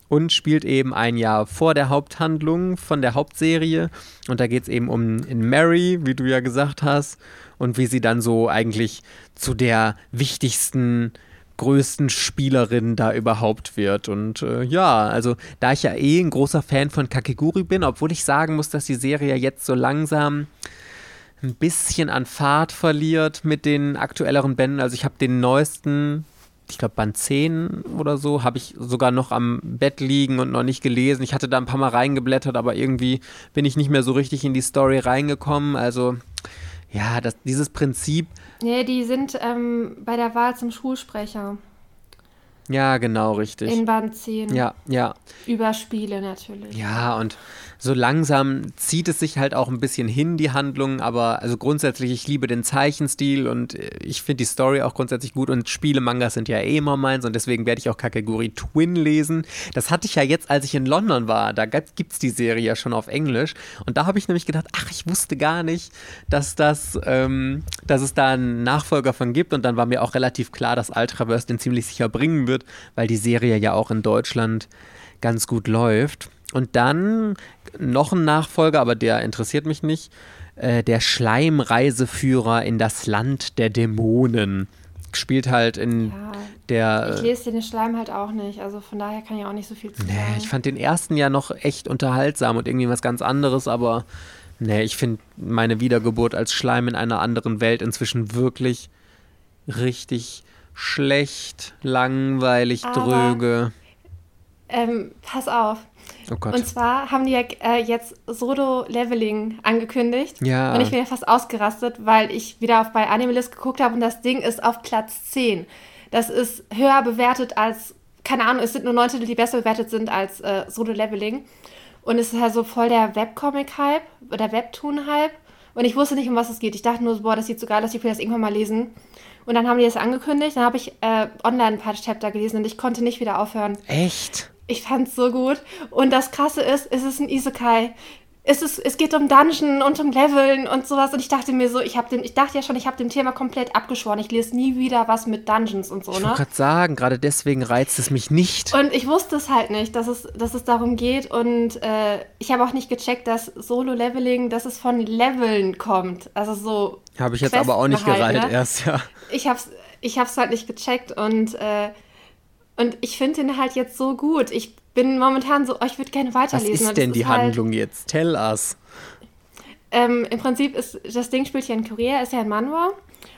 und spielt eben ein Jahr vor der Haupthandlung von der Hauptserie. Und da geht es eben um Mary, wie du ja gesagt hast, und wie sie dann so eigentlich zu der wichtigsten, größten Spielerin da überhaupt wird. Und äh, ja, also da ich ja eh ein großer Fan von Kakeguri bin, obwohl ich sagen muss, dass die Serie jetzt so langsam ein bisschen an Fahrt verliert mit den aktuelleren Bänden. Also ich habe den neuesten, ich glaube Band 10 oder so, habe ich sogar noch am Bett liegen und noch nicht gelesen. Ich hatte da ein paar Mal reingeblättert, aber irgendwie bin ich nicht mehr so richtig in die Story reingekommen. Also ja, das, dieses Prinzip. Nee, die sind ähm, bei der Wahl zum Schulsprecher. Ja, genau, richtig. In Band 10. Ja, ja. Über Spiele natürlich. Ja, und so langsam zieht es sich halt auch ein bisschen hin, die Handlung, aber also grundsätzlich, ich liebe den Zeichenstil und äh, ich finde die Story auch grundsätzlich gut und Spiele-Mangas sind ja eh immer meins und deswegen werde ich auch Kakeguri Twin lesen. Das hatte ich ja jetzt, als ich in London war, da gibt es die Serie ja schon auf Englisch und da habe ich nämlich gedacht, ach, ich wusste gar nicht, dass das, ähm, dass es da einen Nachfolger von gibt und dann war mir auch relativ klar, dass Ultraverse den ziemlich sicher bringen wird, weil die Serie ja auch in Deutschland ganz gut läuft. Und dann noch ein Nachfolger, aber der interessiert mich nicht. Äh, der Schleimreiseführer in das Land der Dämonen. Spielt halt in ja, der. Ich lese den Schleim halt auch nicht, also von daher kann ich auch nicht so viel zu nee, sagen. Ich fand den ersten ja noch echt unterhaltsam und irgendwie was ganz anderes, aber nee, ich finde meine Wiedergeburt als Schleim in einer anderen Welt inzwischen wirklich richtig schlecht, langweilig, aber, dröge. Ähm, pass auf, Oh Gott. Und zwar haben die ja äh, jetzt Solo-Leveling angekündigt. Ja. Und ich bin ja fast ausgerastet, weil ich wieder auf bei Animalist geguckt habe und das Ding ist auf Platz 10. Das ist höher bewertet als, keine Ahnung, es sind nur neun Titel, die besser bewertet sind als äh, Solo-Leveling. Und es ist halt so voll der Webcomic-Hype oder Webtoon-Hype. Und ich wusste nicht, um was es geht. Ich dachte nur, boah, das sieht so geil aus, ich will das irgendwann mal lesen. Und dann haben die das angekündigt, dann habe ich äh, online ein paar Chapter gelesen und ich konnte nicht wieder aufhören. Echt? Ich fand's so gut. Und das Krasse ist, es ist ein Isekai. Es, ist, es geht um Dungeon und um Leveln und sowas. Und ich dachte mir so, ich, hab den, ich dachte ja schon, ich habe dem Thema komplett abgeschworen. Ich lese nie wieder was mit Dungeons und so, ich ne? Ich gerade sagen, gerade deswegen reizt es mich nicht. Und ich wusste es halt nicht, dass es, dass es darum geht. Und äh, ich habe auch nicht gecheckt, dass Solo-Leveling, dass es von Leveln kommt. Also so. Habe ich jetzt aber auch nicht gereilt ne? erst, ja. Ich hab's, ich hab's halt nicht gecheckt und. Äh, und ich finde ihn halt jetzt so gut. Ich bin momentan so, oh, ich würde gerne weiterlesen. Was ist denn die ist halt Handlung halt, jetzt? Tell us. Ähm, Im Prinzip ist das Ding spielt hier in Korea, ist ja in Manhwa.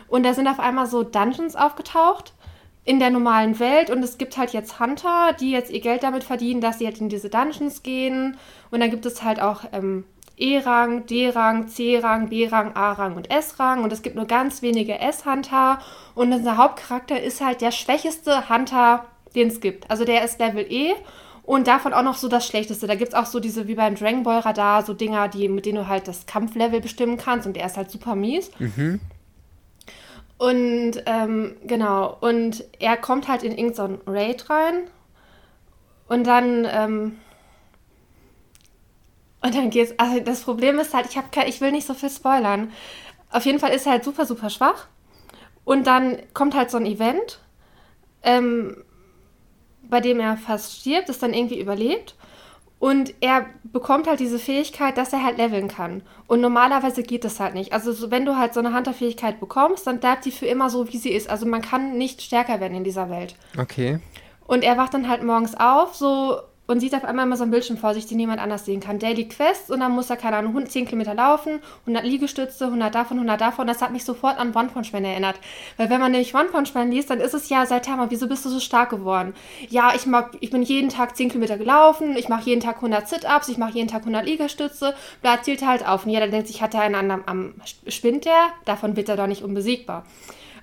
Und da sind auf einmal so Dungeons aufgetaucht in der normalen Welt. Und es gibt halt jetzt Hunter, die jetzt ihr Geld damit verdienen, dass sie halt in diese Dungeons gehen. Und dann gibt es halt auch ähm, E-Rang, D-Rang, C-Rang, B-Rang, A-Rang und S-Rang. Und es gibt nur ganz wenige S-Hunter. Und unser Hauptcharakter ist halt der schwächeste Hunter den es gibt. Also der ist Level E und davon auch noch so das Schlechteste. Da gibt es auch so diese, wie beim Dragon Ball Radar, so Dinger, die, mit denen du halt das Kampflevel bestimmen kannst und der ist halt super mies. Mhm. Und ähm, genau, und er kommt halt in irgendein so Raid rein und dann, ähm, und dann geht's, also das Problem ist halt, ich, hab, ich will nicht so viel spoilern. Auf jeden Fall ist er halt super, super schwach. Und dann kommt halt so ein Event. Ähm, bei dem er fast stirbt, ist dann irgendwie überlebt. Und er bekommt halt diese Fähigkeit, dass er halt leveln kann. Und normalerweise geht das halt nicht. Also so, wenn du halt so eine Hunter-Fähigkeit bekommst, dann bleibt die für immer so, wie sie ist. Also man kann nicht stärker werden in dieser Welt. Okay. Und er wacht dann halt morgens auf, so und sieht auf einmal immer so ein Bildschirm vor sich, den niemand anders sehen kann. Daily Quest und dann muss er, keine Ahnung, 10 Kilometer laufen, 100 Liegestütze, 100 davon, 100 davon. Das hat mich sofort an One Punch Man erinnert. Weil wenn man nämlich One Punch Man liest, dann ist es ja, seit Hammer, wieso bist du so stark geworden? Ja, ich, mag, ich bin jeden Tag 10 Kilometer gelaufen, ich mache jeden Tag 100 Sit-Ups, ich mache jeden Tag 100 Liegestütze, bla, zählt halt auf. Und jeder denkt sich, hat er einen anderen am spinnt der? Davon wird er doch nicht unbesiegbar.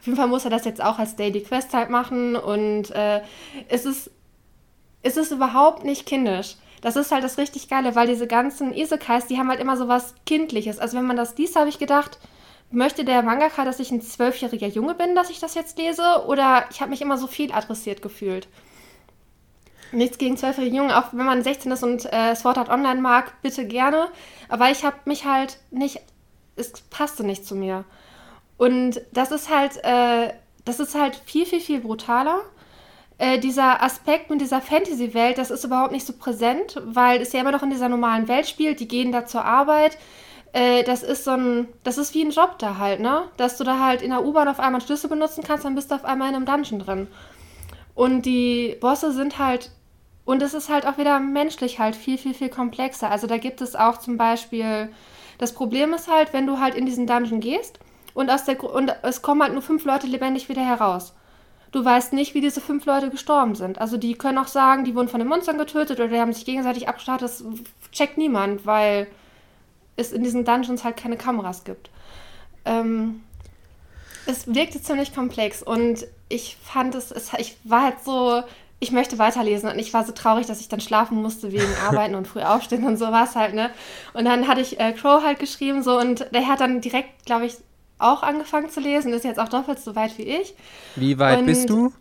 Auf jeden Fall muss er das jetzt auch als Daily Quest halt machen und äh, es ist es ist überhaupt nicht kindisch. Das ist halt das richtig Geile, weil diese ganzen Isekais, die haben halt immer so was Kindliches. Also wenn man das liest, habe ich gedacht, möchte der Mangaka, dass ich ein zwölfjähriger Junge bin, dass ich das jetzt lese? Oder ich habe mich immer so viel adressiert gefühlt. Nichts gegen zwölfjährige Jungen, auch wenn man 16 ist und äh, Sword Art Online mag, bitte gerne. Aber ich habe mich halt nicht, es passte nicht zu mir. Und das ist halt, äh, das ist halt viel, viel, viel brutaler äh, dieser Aspekt mit dieser Fantasy-Welt, das ist überhaupt nicht so präsent, weil es ja immer noch in dieser normalen Welt spielt. Die gehen da zur Arbeit. Äh, das ist so ein, das ist wie ein Job da halt, ne? Dass du da halt in der U-Bahn auf einmal einen Schlüssel benutzen kannst, dann bist du auf einmal in einem Dungeon drin. Und die Bosse sind halt, und es ist halt auch wieder menschlich halt viel, viel, viel komplexer. Also da gibt es auch zum Beispiel, das Problem ist halt, wenn du halt in diesen Dungeon gehst und, aus der, und es kommen halt nur fünf Leute lebendig wieder heraus. Du weißt nicht, wie diese fünf Leute gestorben sind. Also die können auch sagen, die wurden von den Monstern getötet oder die haben sich gegenseitig abgestartet. Das checkt niemand, weil es in diesen Dungeons halt keine Kameras gibt. Ähm, es wirkte ziemlich komplex und ich fand es, es, ich war halt so, ich möchte weiterlesen und ich war so traurig, dass ich dann schlafen musste wegen Arbeiten und früh aufstehen und sowas halt, ne? Und dann hatte ich äh, Crow halt geschrieben so und der hat dann direkt, glaube ich, auch angefangen zu lesen, ist jetzt auch doppelt so weit wie ich. Wie weit und, bist du?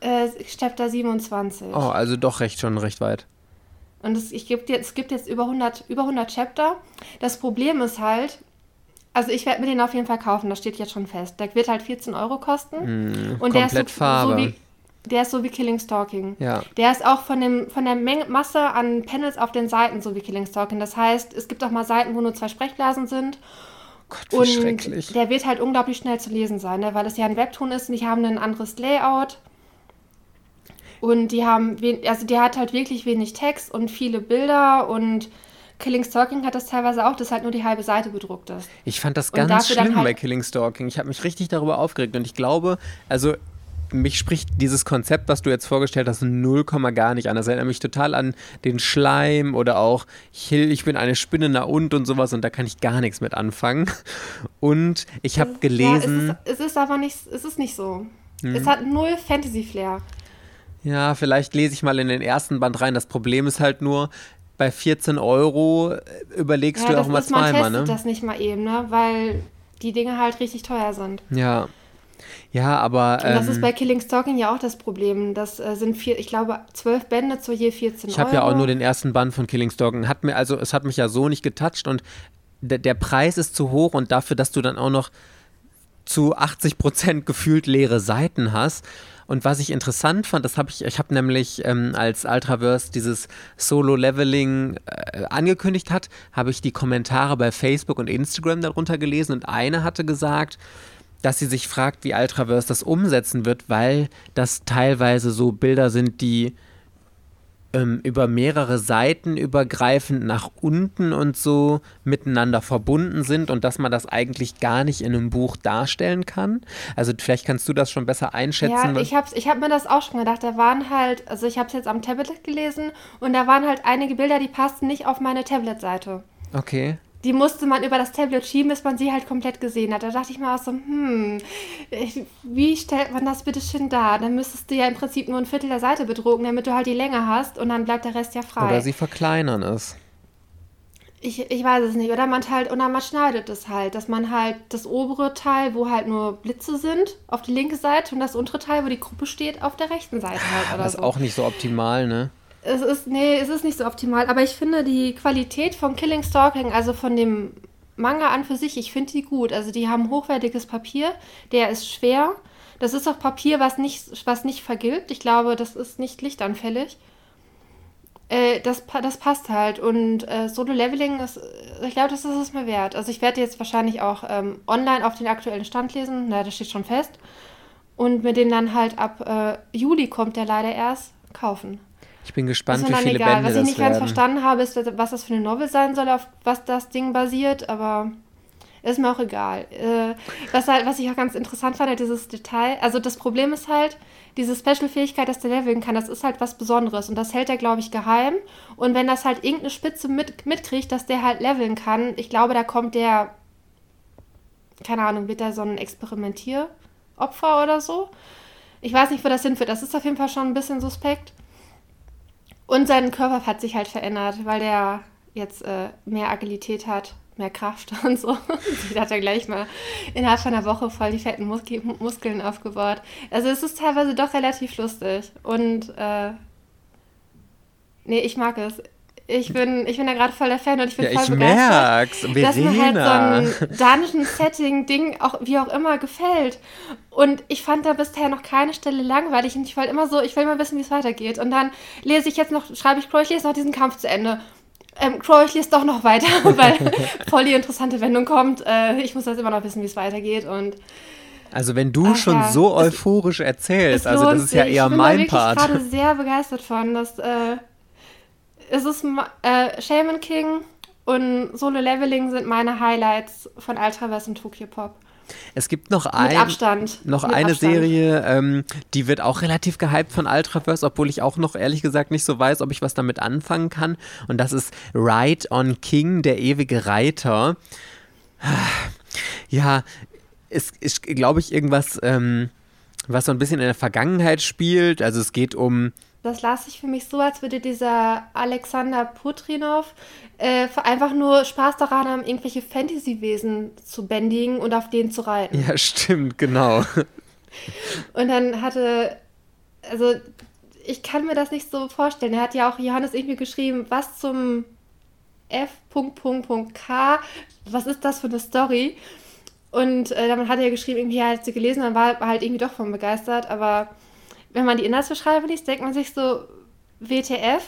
Äh, Chapter 27. Oh, also doch recht schon recht weit. Und es, ich gibt jetzt, es gibt jetzt über 100, über 100 Chapter. Das Problem ist halt, also ich werde mir den auf jeden Fall kaufen, das steht jetzt schon fest. Der wird halt 14 Euro kosten. Mm, und der ist so, Farbe. so wie der ist so wie Killing Stalking. Ja. Der ist auch von, dem, von der Menge, Masse an Panels auf den Seiten so wie Killing Stalking. Das heißt, es gibt auch mal Seiten, wo nur zwei Sprechblasen sind Gott, wie und schrecklich. Der wird halt unglaublich schnell zu lesen sein, ne? weil es ja ein Webtoon ist und die haben ein anderes Layout. Und die haben, also der hat halt wirklich wenig Text und viele Bilder und Killing Stalking hat das teilweise auch, dass halt nur die halbe Seite bedruckt ist. Ich fand das ganz schlimm halt bei Killing Stalking. Ich habe mich richtig darüber aufgeregt und ich glaube, also mich spricht dieses Konzept, was du jetzt vorgestellt hast, null Komma gar nicht an. Das erinnert mich total an den Schleim oder auch ich, ich bin eine Spinne na und und sowas und da kann ich gar nichts mit anfangen. Und ich habe gelesen. Ja, es, ist, es ist aber nicht, es ist nicht so. Hm. Es hat null Fantasy-Flair. Ja, vielleicht lese ich mal in den ersten Band rein. Das Problem ist halt nur, bei 14 Euro äh, überlegst ja, du auch mal zweimal, ne? das nicht mal eben, ne? Weil die Dinge halt richtig teuer sind. Ja. Ja, aber. Und das ist ähm, bei Killing Stalking ja auch das Problem. Das äh, sind vier, ich glaube, zwölf Bände zu je 14 Ich habe ja auch nur den ersten Band von Killing Stalking. Hat mir, also es hat mich ja so nicht getoucht und der Preis ist zu hoch und dafür, dass du dann auch noch zu 80 Prozent gefühlt leere Seiten hast. Und was ich interessant fand, das habe ich, ich habe nämlich ähm, als Ultraverse dieses Solo-Leveling äh, angekündigt hat, habe ich die Kommentare bei Facebook und Instagram darunter gelesen und eine hatte gesagt, dass sie sich fragt, wie Ultraverse das umsetzen wird, weil das teilweise so Bilder sind, die ähm, über mehrere Seiten übergreifend nach unten und so miteinander verbunden sind und dass man das eigentlich gar nicht in einem Buch darstellen kann. Also vielleicht kannst du das schon besser einschätzen. Ja, ich habe ich hab mir das auch schon gedacht. Da waren halt, also ich habe es jetzt am Tablet gelesen und da waren halt einige Bilder, die passten nicht auf meine Tablet-Seite. Okay die musste man über das Tablet schieben, bis man sie halt komplett gesehen hat. Da dachte ich mir auch so, hm, wie stellt man das bitte schön da? Dann müsstest du ja im Prinzip nur ein Viertel der Seite bedrucken, damit du halt die Länge hast und dann bleibt der Rest ja frei. Oder sie verkleinern es. Ich, ich weiß es nicht. Oder man halt, oder man schneidet es halt, dass man halt das obere Teil, wo halt nur Blitze sind, auf die linke Seite und das untere Teil, wo die Gruppe steht, auf der rechten Seite halt. Oder das ist so. auch nicht so optimal, ne? Es ist, nee, es ist nicht so optimal, aber ich finde die Qualität von Killing Stalking, also von dem Manga an für sich, ich finde die gut. Also die haben hochwertiges Papier, der ist schwer. Das ist auch Papier, was nicht, was nicht vergilbt. Ich glaube, das ist nicht lichtanfällig. Äh, das, das passt halt. Und äh, Solo-Leveling ich glaube, das ist es mir wert. Also ich werde jetzt wahrscheinlich auch ähm, online auf den aktuellen Stand lesen. Na, das steht schon fest. Und mir den dann halt ab äh, Juli kommt der leider erst kaufen. Ich bin gespannt, wie viele egal. Bände Was ich nicht ganz werden. verstanden habe, ist, was das für eine Novel sein soll, auf was das Ding basiert, aber ist mir auch egal. Äh, was, halt, was ich auch ganz interessant fand, halt dieses Detail. Also das Problem ist halt, diese Special-Fähigkeit, dass der leveln kann, das ist halt was Besonderes und das hält er, glaube ich, geheim. Und wenn das halt irgendeine Spitze mit, mitkriegt, dass der halt leveln kann, ich glaube, da kommt der, keine Ahnung, wird da so ein Experimentieropfer oder so. Ich weiß nicht, wo das hinführt. Das ist auf jeden Fall schon ein bisschen suspekt. Und sein Körper hat sich halt verändert, weil der jetzt äh, mehr Agilität hat, mehr Kraft und so. Die hat er gleich mal innerhalb von einer Woche voll die fetten Muskel Muskeln aufgebaut. Also es ist teilweise doch relativ lustig. Und äh, nee, ich mag es. Ich bin, ich bin da gerade voll der Fan und ich bin Ja, voll ich begeistert merk's. dass mir halt Verena. so ein Dungeon-Setting-Ding auch wie auch immer gefällt. Und ich fand da bisher noch keine Stelle langweilig und ich wollte immer so, ich will immer wissen, wie es weitergeht. Und dann lese ich jetzt noch, schreibe ich Crow, ich lese noch diesen Kampf zu Ende. Ähm, Crow, ich lese doch noch weiter, weil voll die interessante Wendung kommt. Äh, ich muss jetzt immer noch wissen, wie es weitergeht. Und Also wenn du Ach schon ja, so es- euphorisch erzählst, es also das ist ja sich. eher ich bin da mein wirklich Part. gerade sehr begeistert von. Dass, äh, es ist äh, Shaman King und Solo Leveling sind meine Highlights von Ultraverse und Tokyo Pop. Es gibt noch ein, noch eine Abstand. Serie, ähm, die wird auch relativ gehypt von Ultraverse, obwohl ich auch noch ehrlich gesagt nicht so weiß, ob ich was damit anfangen kann. Und das ist Ride on King, der ewige Reiter. Ja, es ist, glaube ich, irgendwas, ähm, was so ein bisschen in der Vergangenheit spielt. Also es geht um Das las sich für mich so, als würde dieser Alexander Putrinov äh, einfach nur Spaß daran haben, irgendwelche Fantasy-Wesen zu bändigen und auf denen zu reiten. Ja, stimmt, genau. Und dann hatte, also ich kann mir das nicht so vorstellen. Er hat ja auch Johannes irgendwie geschrieben, was zum F. Punkt, Punkt, Punkt K, was ist das für eine Story? Und äh, dann hat er geschrieben, irgendwie er hat sie gelesen, dann war er halt irgendwie doch von begeistert. Aber wenn man die Inhaltsbeschreibung liest, denkt man sich so, WTF,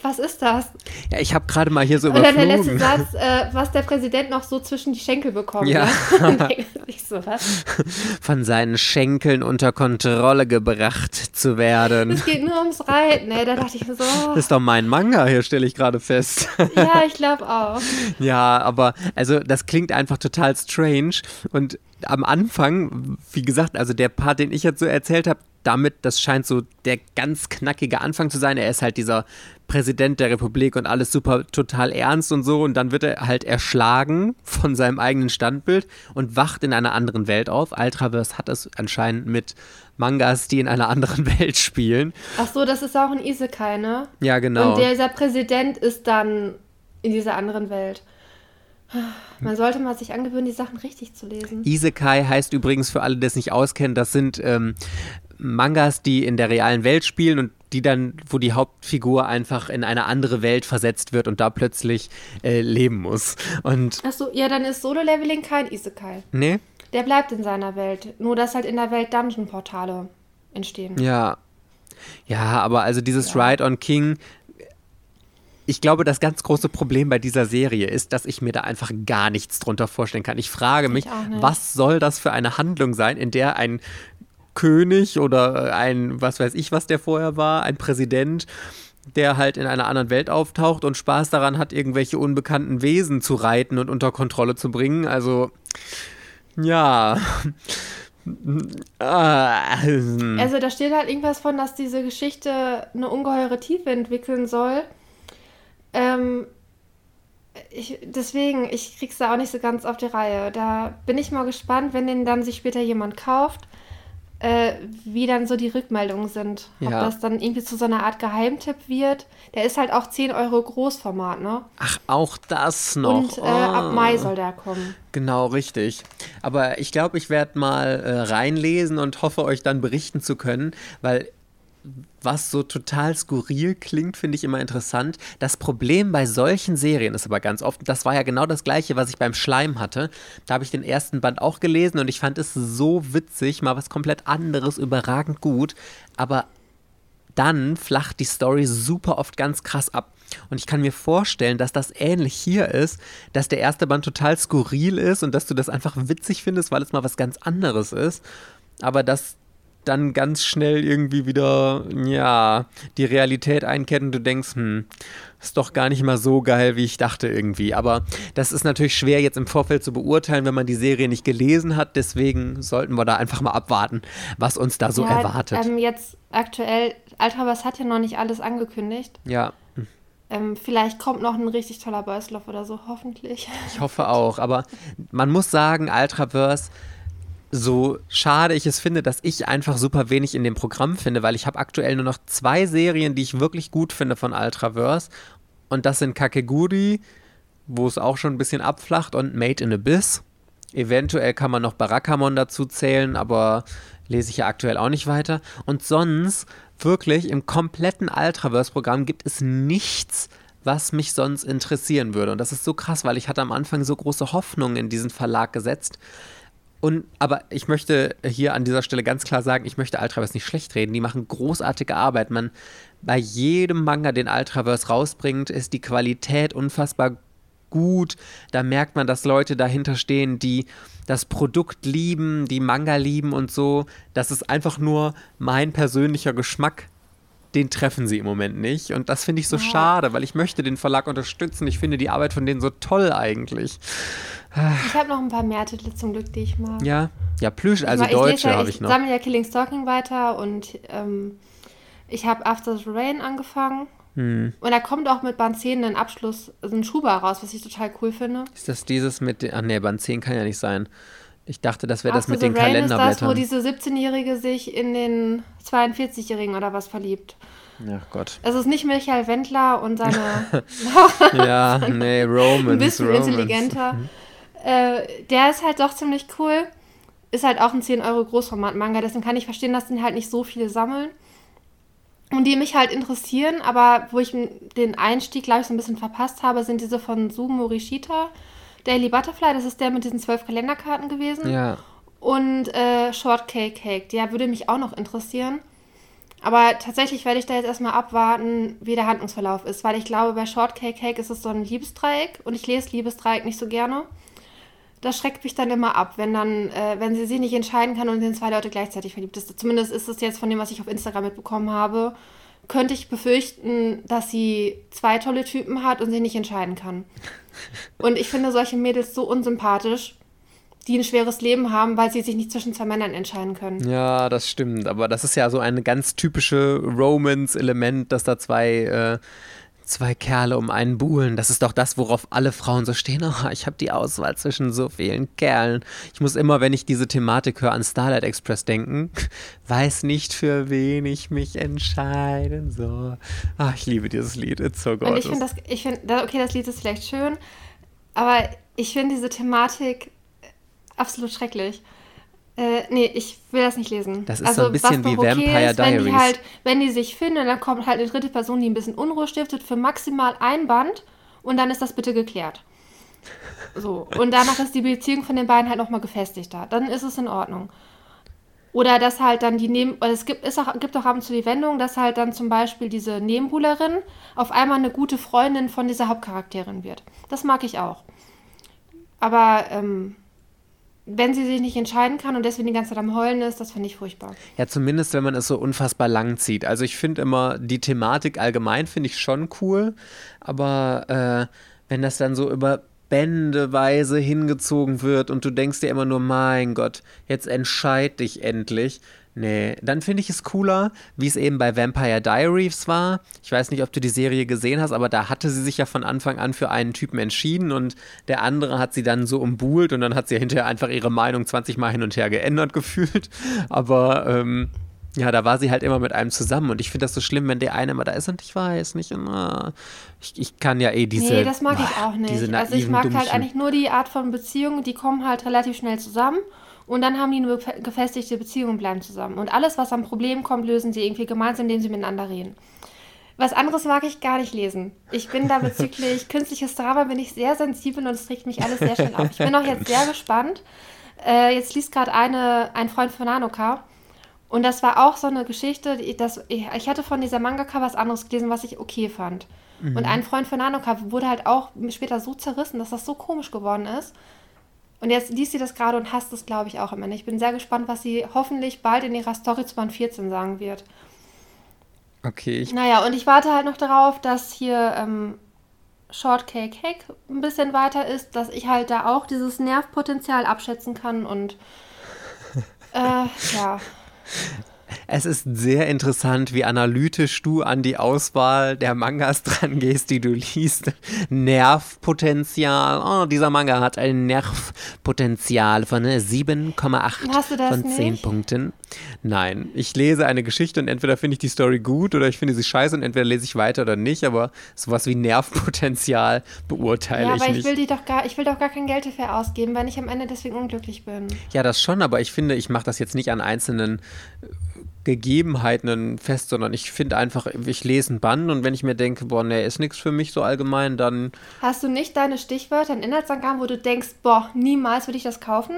was ist das? Ja, ich habe gerade mal hier so Und dann der letzte überflogen. Satz, äh, was der Präsident noch so zwischen die Schenkel bekommt. Ja. Ne? Sich so, was? Von seinen Schenkeln unter Kontrolle gebracht zu werden. Es geht nur ums Reiten, ey. Da dachte ich mir so, oh, Das ist doch mein Manga, hier stelle ich gerade fest. ja, ich glaube auch. Ja, aber also das klingt einfach total strange. Und am Anfang, wie gesagt, also der Part, den ich jetzt so erzählt habe, damit, das scheint so der ganz knackige Anfang zu sein. Er ist halt dieser Präsident der Republik und alles super total ernst und so. Und dann wird er halt erschlagen von seinem eigenen Standbild und wacht in einer anderen Welt auf. Ultraverse hat es anscheinend mit Mangas, die in einer anderen Welt spielen. Ach so, das ist auch ein Isekai, ne? Ja, genau. Und dieser Präsident ist dann in dieser anderen Welt. Man sollte mal sich angewöhnen, die Sachen richtig zu lesen. Isekai heißt übrigens für alle, die das nicht auskennen, das sind ähm, Mangas, die in der realen Welt spielen und die dann, wo die Hauptfigur einfach in eine andere Welt versetzt wird und da plötzlich äh, leben muss. Und Ach so, ja, dann ist Solo-Leveling kein Isekai. ne? Der bleibt in seiner Welt. Nur, dass halt in der Welt Dungeon-Portale entstehen. Ja. Ja, aber also dieses Ride on King, ich glaube, das ganz große Problem bei dieser Serie ist, dass ich mir da einfach gar nichts drunter vorstellen kann. Ich frage mich, nicht. was soll das für eine Handlung sein, in der ein König oder ein, was weiß ich, was der vorher war, ein Präsident, der halt in einer anderen Welt auftaucht und Spaß daran hat, irgendwelche unbekannten Wesen zu reiten und unter Kontrolle zu bringen. Also, ja. Ah. Also da steht halt irgendwas von, dass diese Geschichte eine ungeheure Tiefe entwickeln soll. Ähm, ich, deswegen, ich krieg's da auch nicht so ganz auf die Reihe. Da bin ich mal gespannt, wenn den dann sich später jemand kauft, äh, wie dann so die Rückmeldungen sind. Ob Ja. das dann irgendwie zu so einer Art Geheimtipp wird. Der ist halt auch 10 Euro Großformat, ne? Ach, auch das noch. Und äh, ab Oh. Mai soll der kommen. Genau, richtig. Aber ich glaube, ich werde mal äh, reinlesen und hoffe, euch dann berichten zu können, weil was so total skurril klingt, finde ich immer interessant. Das Problem bei solchen Serien ist aber ganz oft, das war ja genau das gleiche, was ich beim Schleim hatte. Da habe ich den ersten Band auch gelesen und ich fand es so witzig, mal was komplett anderes, überragend gut. Aber dann flacht die Story super oft ganz krass ab. Und ich kann mir vorstellen, dass das ähnlich hier ist, dass der erste Band total skurril ist und dass du das einfach witzig findest, weil es mal was ganz anderes ist. Aber dass dann ganz schnell irgendwie wieder, ja, die Realität einkehrt und du denkst, hm, ist doch gar nicht mal so geil, wie ich dachte irgendwie. Aber das ist natürlich schwer jetzt im Vorfeld zu beurteilen, wenn man die Serie nicht gelesen hat. Deswegen sollten wir da einfach mal abwarten, was uns da so ja, erwartet. Ähm, jetzt aktuell, Ultraverse hat ja noch nicht alles angekündigt. Ja. Ähm, vielleicht kommt noch ein richtig toller Boyslauf oder so, hoffentlich. Ich hoffe auch, aber man muss sagen, Ultraverse so schade ich es finde, dass ich einfach super wenig in dem Programm finde, weil ich habe aktuell nur noch zwei Serien, die ich wirklich gut finde von Ultraverse. Und das sind Kakeguri, wo es auch schon ein bisschen abflacht, und Made in Abyss. Eventuell kann man noch Barakamon dazu zählen, aber lese ich ja aktuell auch nicht weiter. Und sonst, wirklich, im kompletten Ultraverse-Programm gibt es nichts, was mich sonst interessieren würde. Und das ist so krass, weil ich hatte am Anfang so große Hoffnungen in diesen Verlag gesetzt. Und, aber ich möchte hier an dieser Stelle ganz klar sagen, ich möchte Ultraverse nicht schlecht reden. Die machen großartige Arbeit. Man, bei jedem Manga, den Ultraverse rausbringt, ist die Qualität unfassbar gut. Da merkt man, dass Leute dahinter stehen, die das Produkt lieben, die Manga lieben und so. Das ist einfach nur mein persönlicher Geschmack. Den treffen sie im Moment nicht. Und das finde ich so ja. schade, weil ich möchte den Verlag unterstützen. Ich finde die Arbeit von denen so toll eigentlich. Ich habe noch ein paar mehr Titel zum Glück, die ich mag. Ja, ja, Plüsch, also ich Deutsche habe ich noch. Ich sammle ja Killing Stalking weiter und ähm, ich habe After the Rain angefangen. Hm. Und da kommt auch mit Band 10 ein Abschluss, also ein Schuber raus, was ich total cool finde. Ist das dieses mit ach nee, Band 10 kann ja nicht sein. Ich dachte, das wäre das mit den Rain Kalenderblättern. ist das, wo diese 17-Jährige sich in den 42-Jährigen oder was verliebt. Ach Gott. Es ist nicht Michael Wendler und seine. ja, nee, Romans. Ein bisschen Romans. intelligenter. Mhm. Äh, der ist halt doch ziemlich cool. Ist halt auch ein 10 Euro Großformat-Manga, deswegen kann ich verstehen, dass den halt nicht so viele sammeln. Und die mich halt interessieren, aber wo ich den Einstieg, glaube ich, so ein bisschen verpasst habe, sind diese von Su Morishita. Daily Butterfly, das ist der mit diesen zwölf Kalenderkarten gewesen. Ja. Und äh, Shortcake Cake, der würde mich auch noch interessieren. Aber tatsächlich werde ich da jetzt erstmal abwarten, wie der Handlungsverlauf ist, weil ich glaube, bei Shortcake Cake ist es so ein Liebesdreieck und ich lese Liebesdreieck nicht so gerne das schreckt mich dann immer ab, wenn dann, äh, wenn sie sich nicht entscheiden kann und in zwei Leute gleichzeitig verliebt ist. Zumindest ist es jetzt von dem, was ich auf Instagram mitbekommen habe, könnte ich befürchten, dass sie zwei tolle Typen hat und sich nicht entscheiden kann. Und ich finde solche Mädels so unsympathisch, die ein schweres Leben haben, weil sie sich nicht zwischen zwei Männern entscheiden können. Ja, das stimmt. Aber das ist ja so ein ganz typische Romance-Element, dass da zwei äh, Zwei Kerle um einen Buhlen. Das ist doch das, worauf alle Frauen so stehen. Oh, ich habe die Auswahl zwischen so vielen Kerlen. Ich muss immer, wenn ich diese Thematik höre, an Starlight Express denken. Weiß nicht, für wen ich mich entscheiden soll. Ach, ich liebe dieses Lied. It's so gorgeous. Und ich finde das, ich finde, okay, das Lied ist vielleicht schön, aber ich finde diese Thematik absolut schrecklich. Äh, nee, ich will das nicht lesen. Das ist also, so ein bisschen wie okay Vampire ist, Diaries. Wenn die, halt, wenn die sich finden, dann kommt halt eine dritte Person, die ein bisschen Unruhe stiftet, für maximal ein Band und dann ist das bitte geklärt. So. Und danach ist die Beziehung von den beiden halt nochmal gefestigter. Dann ist es in Ordnung. Oder dass halt dann die Neben... Es gibt, ist auch, gibt auch ab und zu die Wendung, dass halt dann zum Beispiel diese Nebenbuhlerin auf einmal eine gute Freundin von dieser Hauptcharakterin wird. Das mag ich auch. Aber ähm, wenn sie sich nicht entscheiden kann und deswegen die ganze Zeit am Heulen ist, das finde ich furchtbar. Ja, zumindest wenn man es so unfassbar lang zieht. Also ich finde immer, die Thematik allgemein finde ich schon cool, aber äh, wenn das dann so über bändeweise hingezogen wird und du denkst dir immer nur, mein Gott, jetzt entscheid dich endlich. Nee, dann finde ich es cooler, wie es eben bei Vampire Diaries war. Ich weiß nicht, ob du die Serie gesehen hast, aber da hatte sie sich ja von Anfang an für einen Typen entschieden und der andere hat sie dann so umbuhlt und dann hat sie hinterher einfach ihre Meinung 20 Mal hin und her geändert gefühlt. Aber ähm, ja, da war sie halt immer mit einem zusammen und ich finde das so schlimm, wenn der eine immer da ist und ich weiß nicht. Und, uh, ich, ich, kann ja eh diese. Nee, das mag ich auch nicht. also ich mag halt eigentlich nur die Art von Beziehungen, die kommen halt relativ schnell zusammen und dann haben die eine gefestigte Beziehung und bleiben zusammen. Und alles, was am Problem kommt, lösen sie irgendwie gemeinsam, indem sie miteinander reden. Was anderes mag ich gar nicht lesen. Ich bin da bezüglich künstliches Drama bin ich sehr sensibel und es regt mich alles sehr schnell auf. Ich bin auch jetzt sehr gespannt. Äh, jetzt liest gerade eine ein Freund von Nanoka und das war auch so eine Geschichte, die, das, ich hatte von dieser Mangaka was anderes gelesen, was ich okay fand. Mhm. Und ein Freund von Nanoka wurde halt auch später so zerrissen, dass das so komisch geworden ist. Und jetzt liest sie das gerade und hasst es, glaube ich, auch am Ende. Ich bin sehr gespannt, was sie hoffentlich bald in ihrer Story zu Band 14 sagen wird. Okay. Ich Naja, und ich warte halt noch darauf, dass hier ähm, Shortcake Hack ein bisschen weiter ist, dass ich halt da auch dieses Nervpotenzial abschätzen kann und äh, ja. Es ist sehr interessant, wie analytisch du an die Auswahl der Mangas dran gehst, die du liest. Nervpotenzial. Oh, dieser Manga hat ein Nervpotenzial von 7,8 Hast du das von 10 nicht? Punkten. Nein, ich lese eine Geschichte und entweder finde ich die Story gut oder ich finde sie scheiße und entweder lese ich weiter oder nicht, aber sowas wie Nervpotenzial beurteile Ja, ich aber ich nicht. will die doch gar, ich will doch gar kein Geld dafür ausgeben, wenn ich am Ende deswegen unglücklich bin. Ja, das schon, aber ich finde, ich mache das jetzt nicht an einzelnen äh, Gegebenheiten fest, sondern ich finde einfach, ich lese einen Band und wenn ich mir denke, boah, nee, ist nichts für mich so allgemein, dann Hast du nicht deine Stichwörter in Inhaltsangaben, wo du denkst, boah, niemals würde ich das kaufen?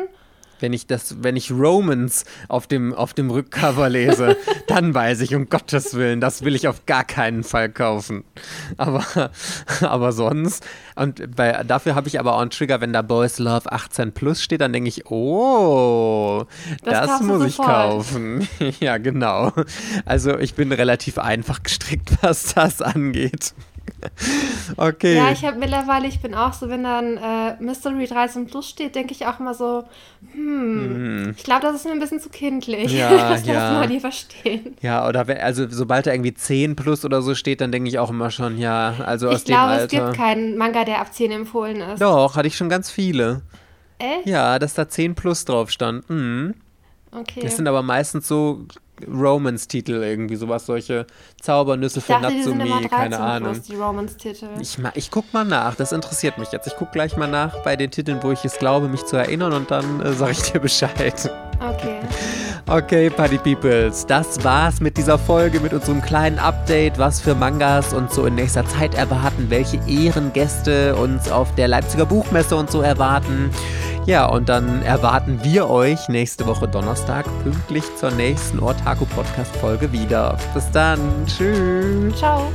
Wenn ich das, wenn ich Romans auf dem, auf dem Rückcover lese, dann weiß ich, um Gottes Willen, das will ich auf gar keinen Fall kaufen. Aber, aber sonst, und bei, dafür habe ich aber auch einen Trigger, wenn da Boys Love 18 plus steht, dann denke ich, oh, Das das, muss ich sofort. kaufen. ja, genau. Also ich bin relativ einfach gestrickt, was das angeht. Okay. Ja, ich habe mittlerweile, ich bin auch so, wenn dann äh, Mystery 13 Plus steht, denke ich auch immer so, hm, ich glaube, das ist mir ein bisschen zu kindlich. Ja, das ja. lassen wir die verstehen. Ja, oder wenn, also sobald da irgendwie 10 plus oder so steht, dann denke ich auch immer schon, ja, also aus Ich glaube, dem es Alter. gibt keinen Manga, der ab 10 empfohlen ist. Doch, hatte ich schon ganz viele. Echt? Ja, dass da 10 plus drauf stand. Mhm. Okay. Das sind aber meistens so Romance-Titel irgendwie, sowas, solche Zaubernüsse für dachte, Natsumi, 13 keine Ahnung. Ich, ich guck mal nach, das interessiert mich jetzt. Ich guck gleich mal nach bei den Titeln, wo ich es glaube, mich zu erinnern und dann äh, sage ich dir Bescheid. Okay. Okay, Party Peoples, das war's mit dieser Folge, mit unserem kleinen Update, was für Mangas uns so in nächster Zeit erwarten, welche Ehrengäste uns auf der Leipziger Buchmesse und so erwarten. Ja, und dann erwarten wir euch nächste Woche Donnerstag pünktlich zur nächsten Ortaku Podcast Folge wieder. Bis dann, tschüss. Ciao.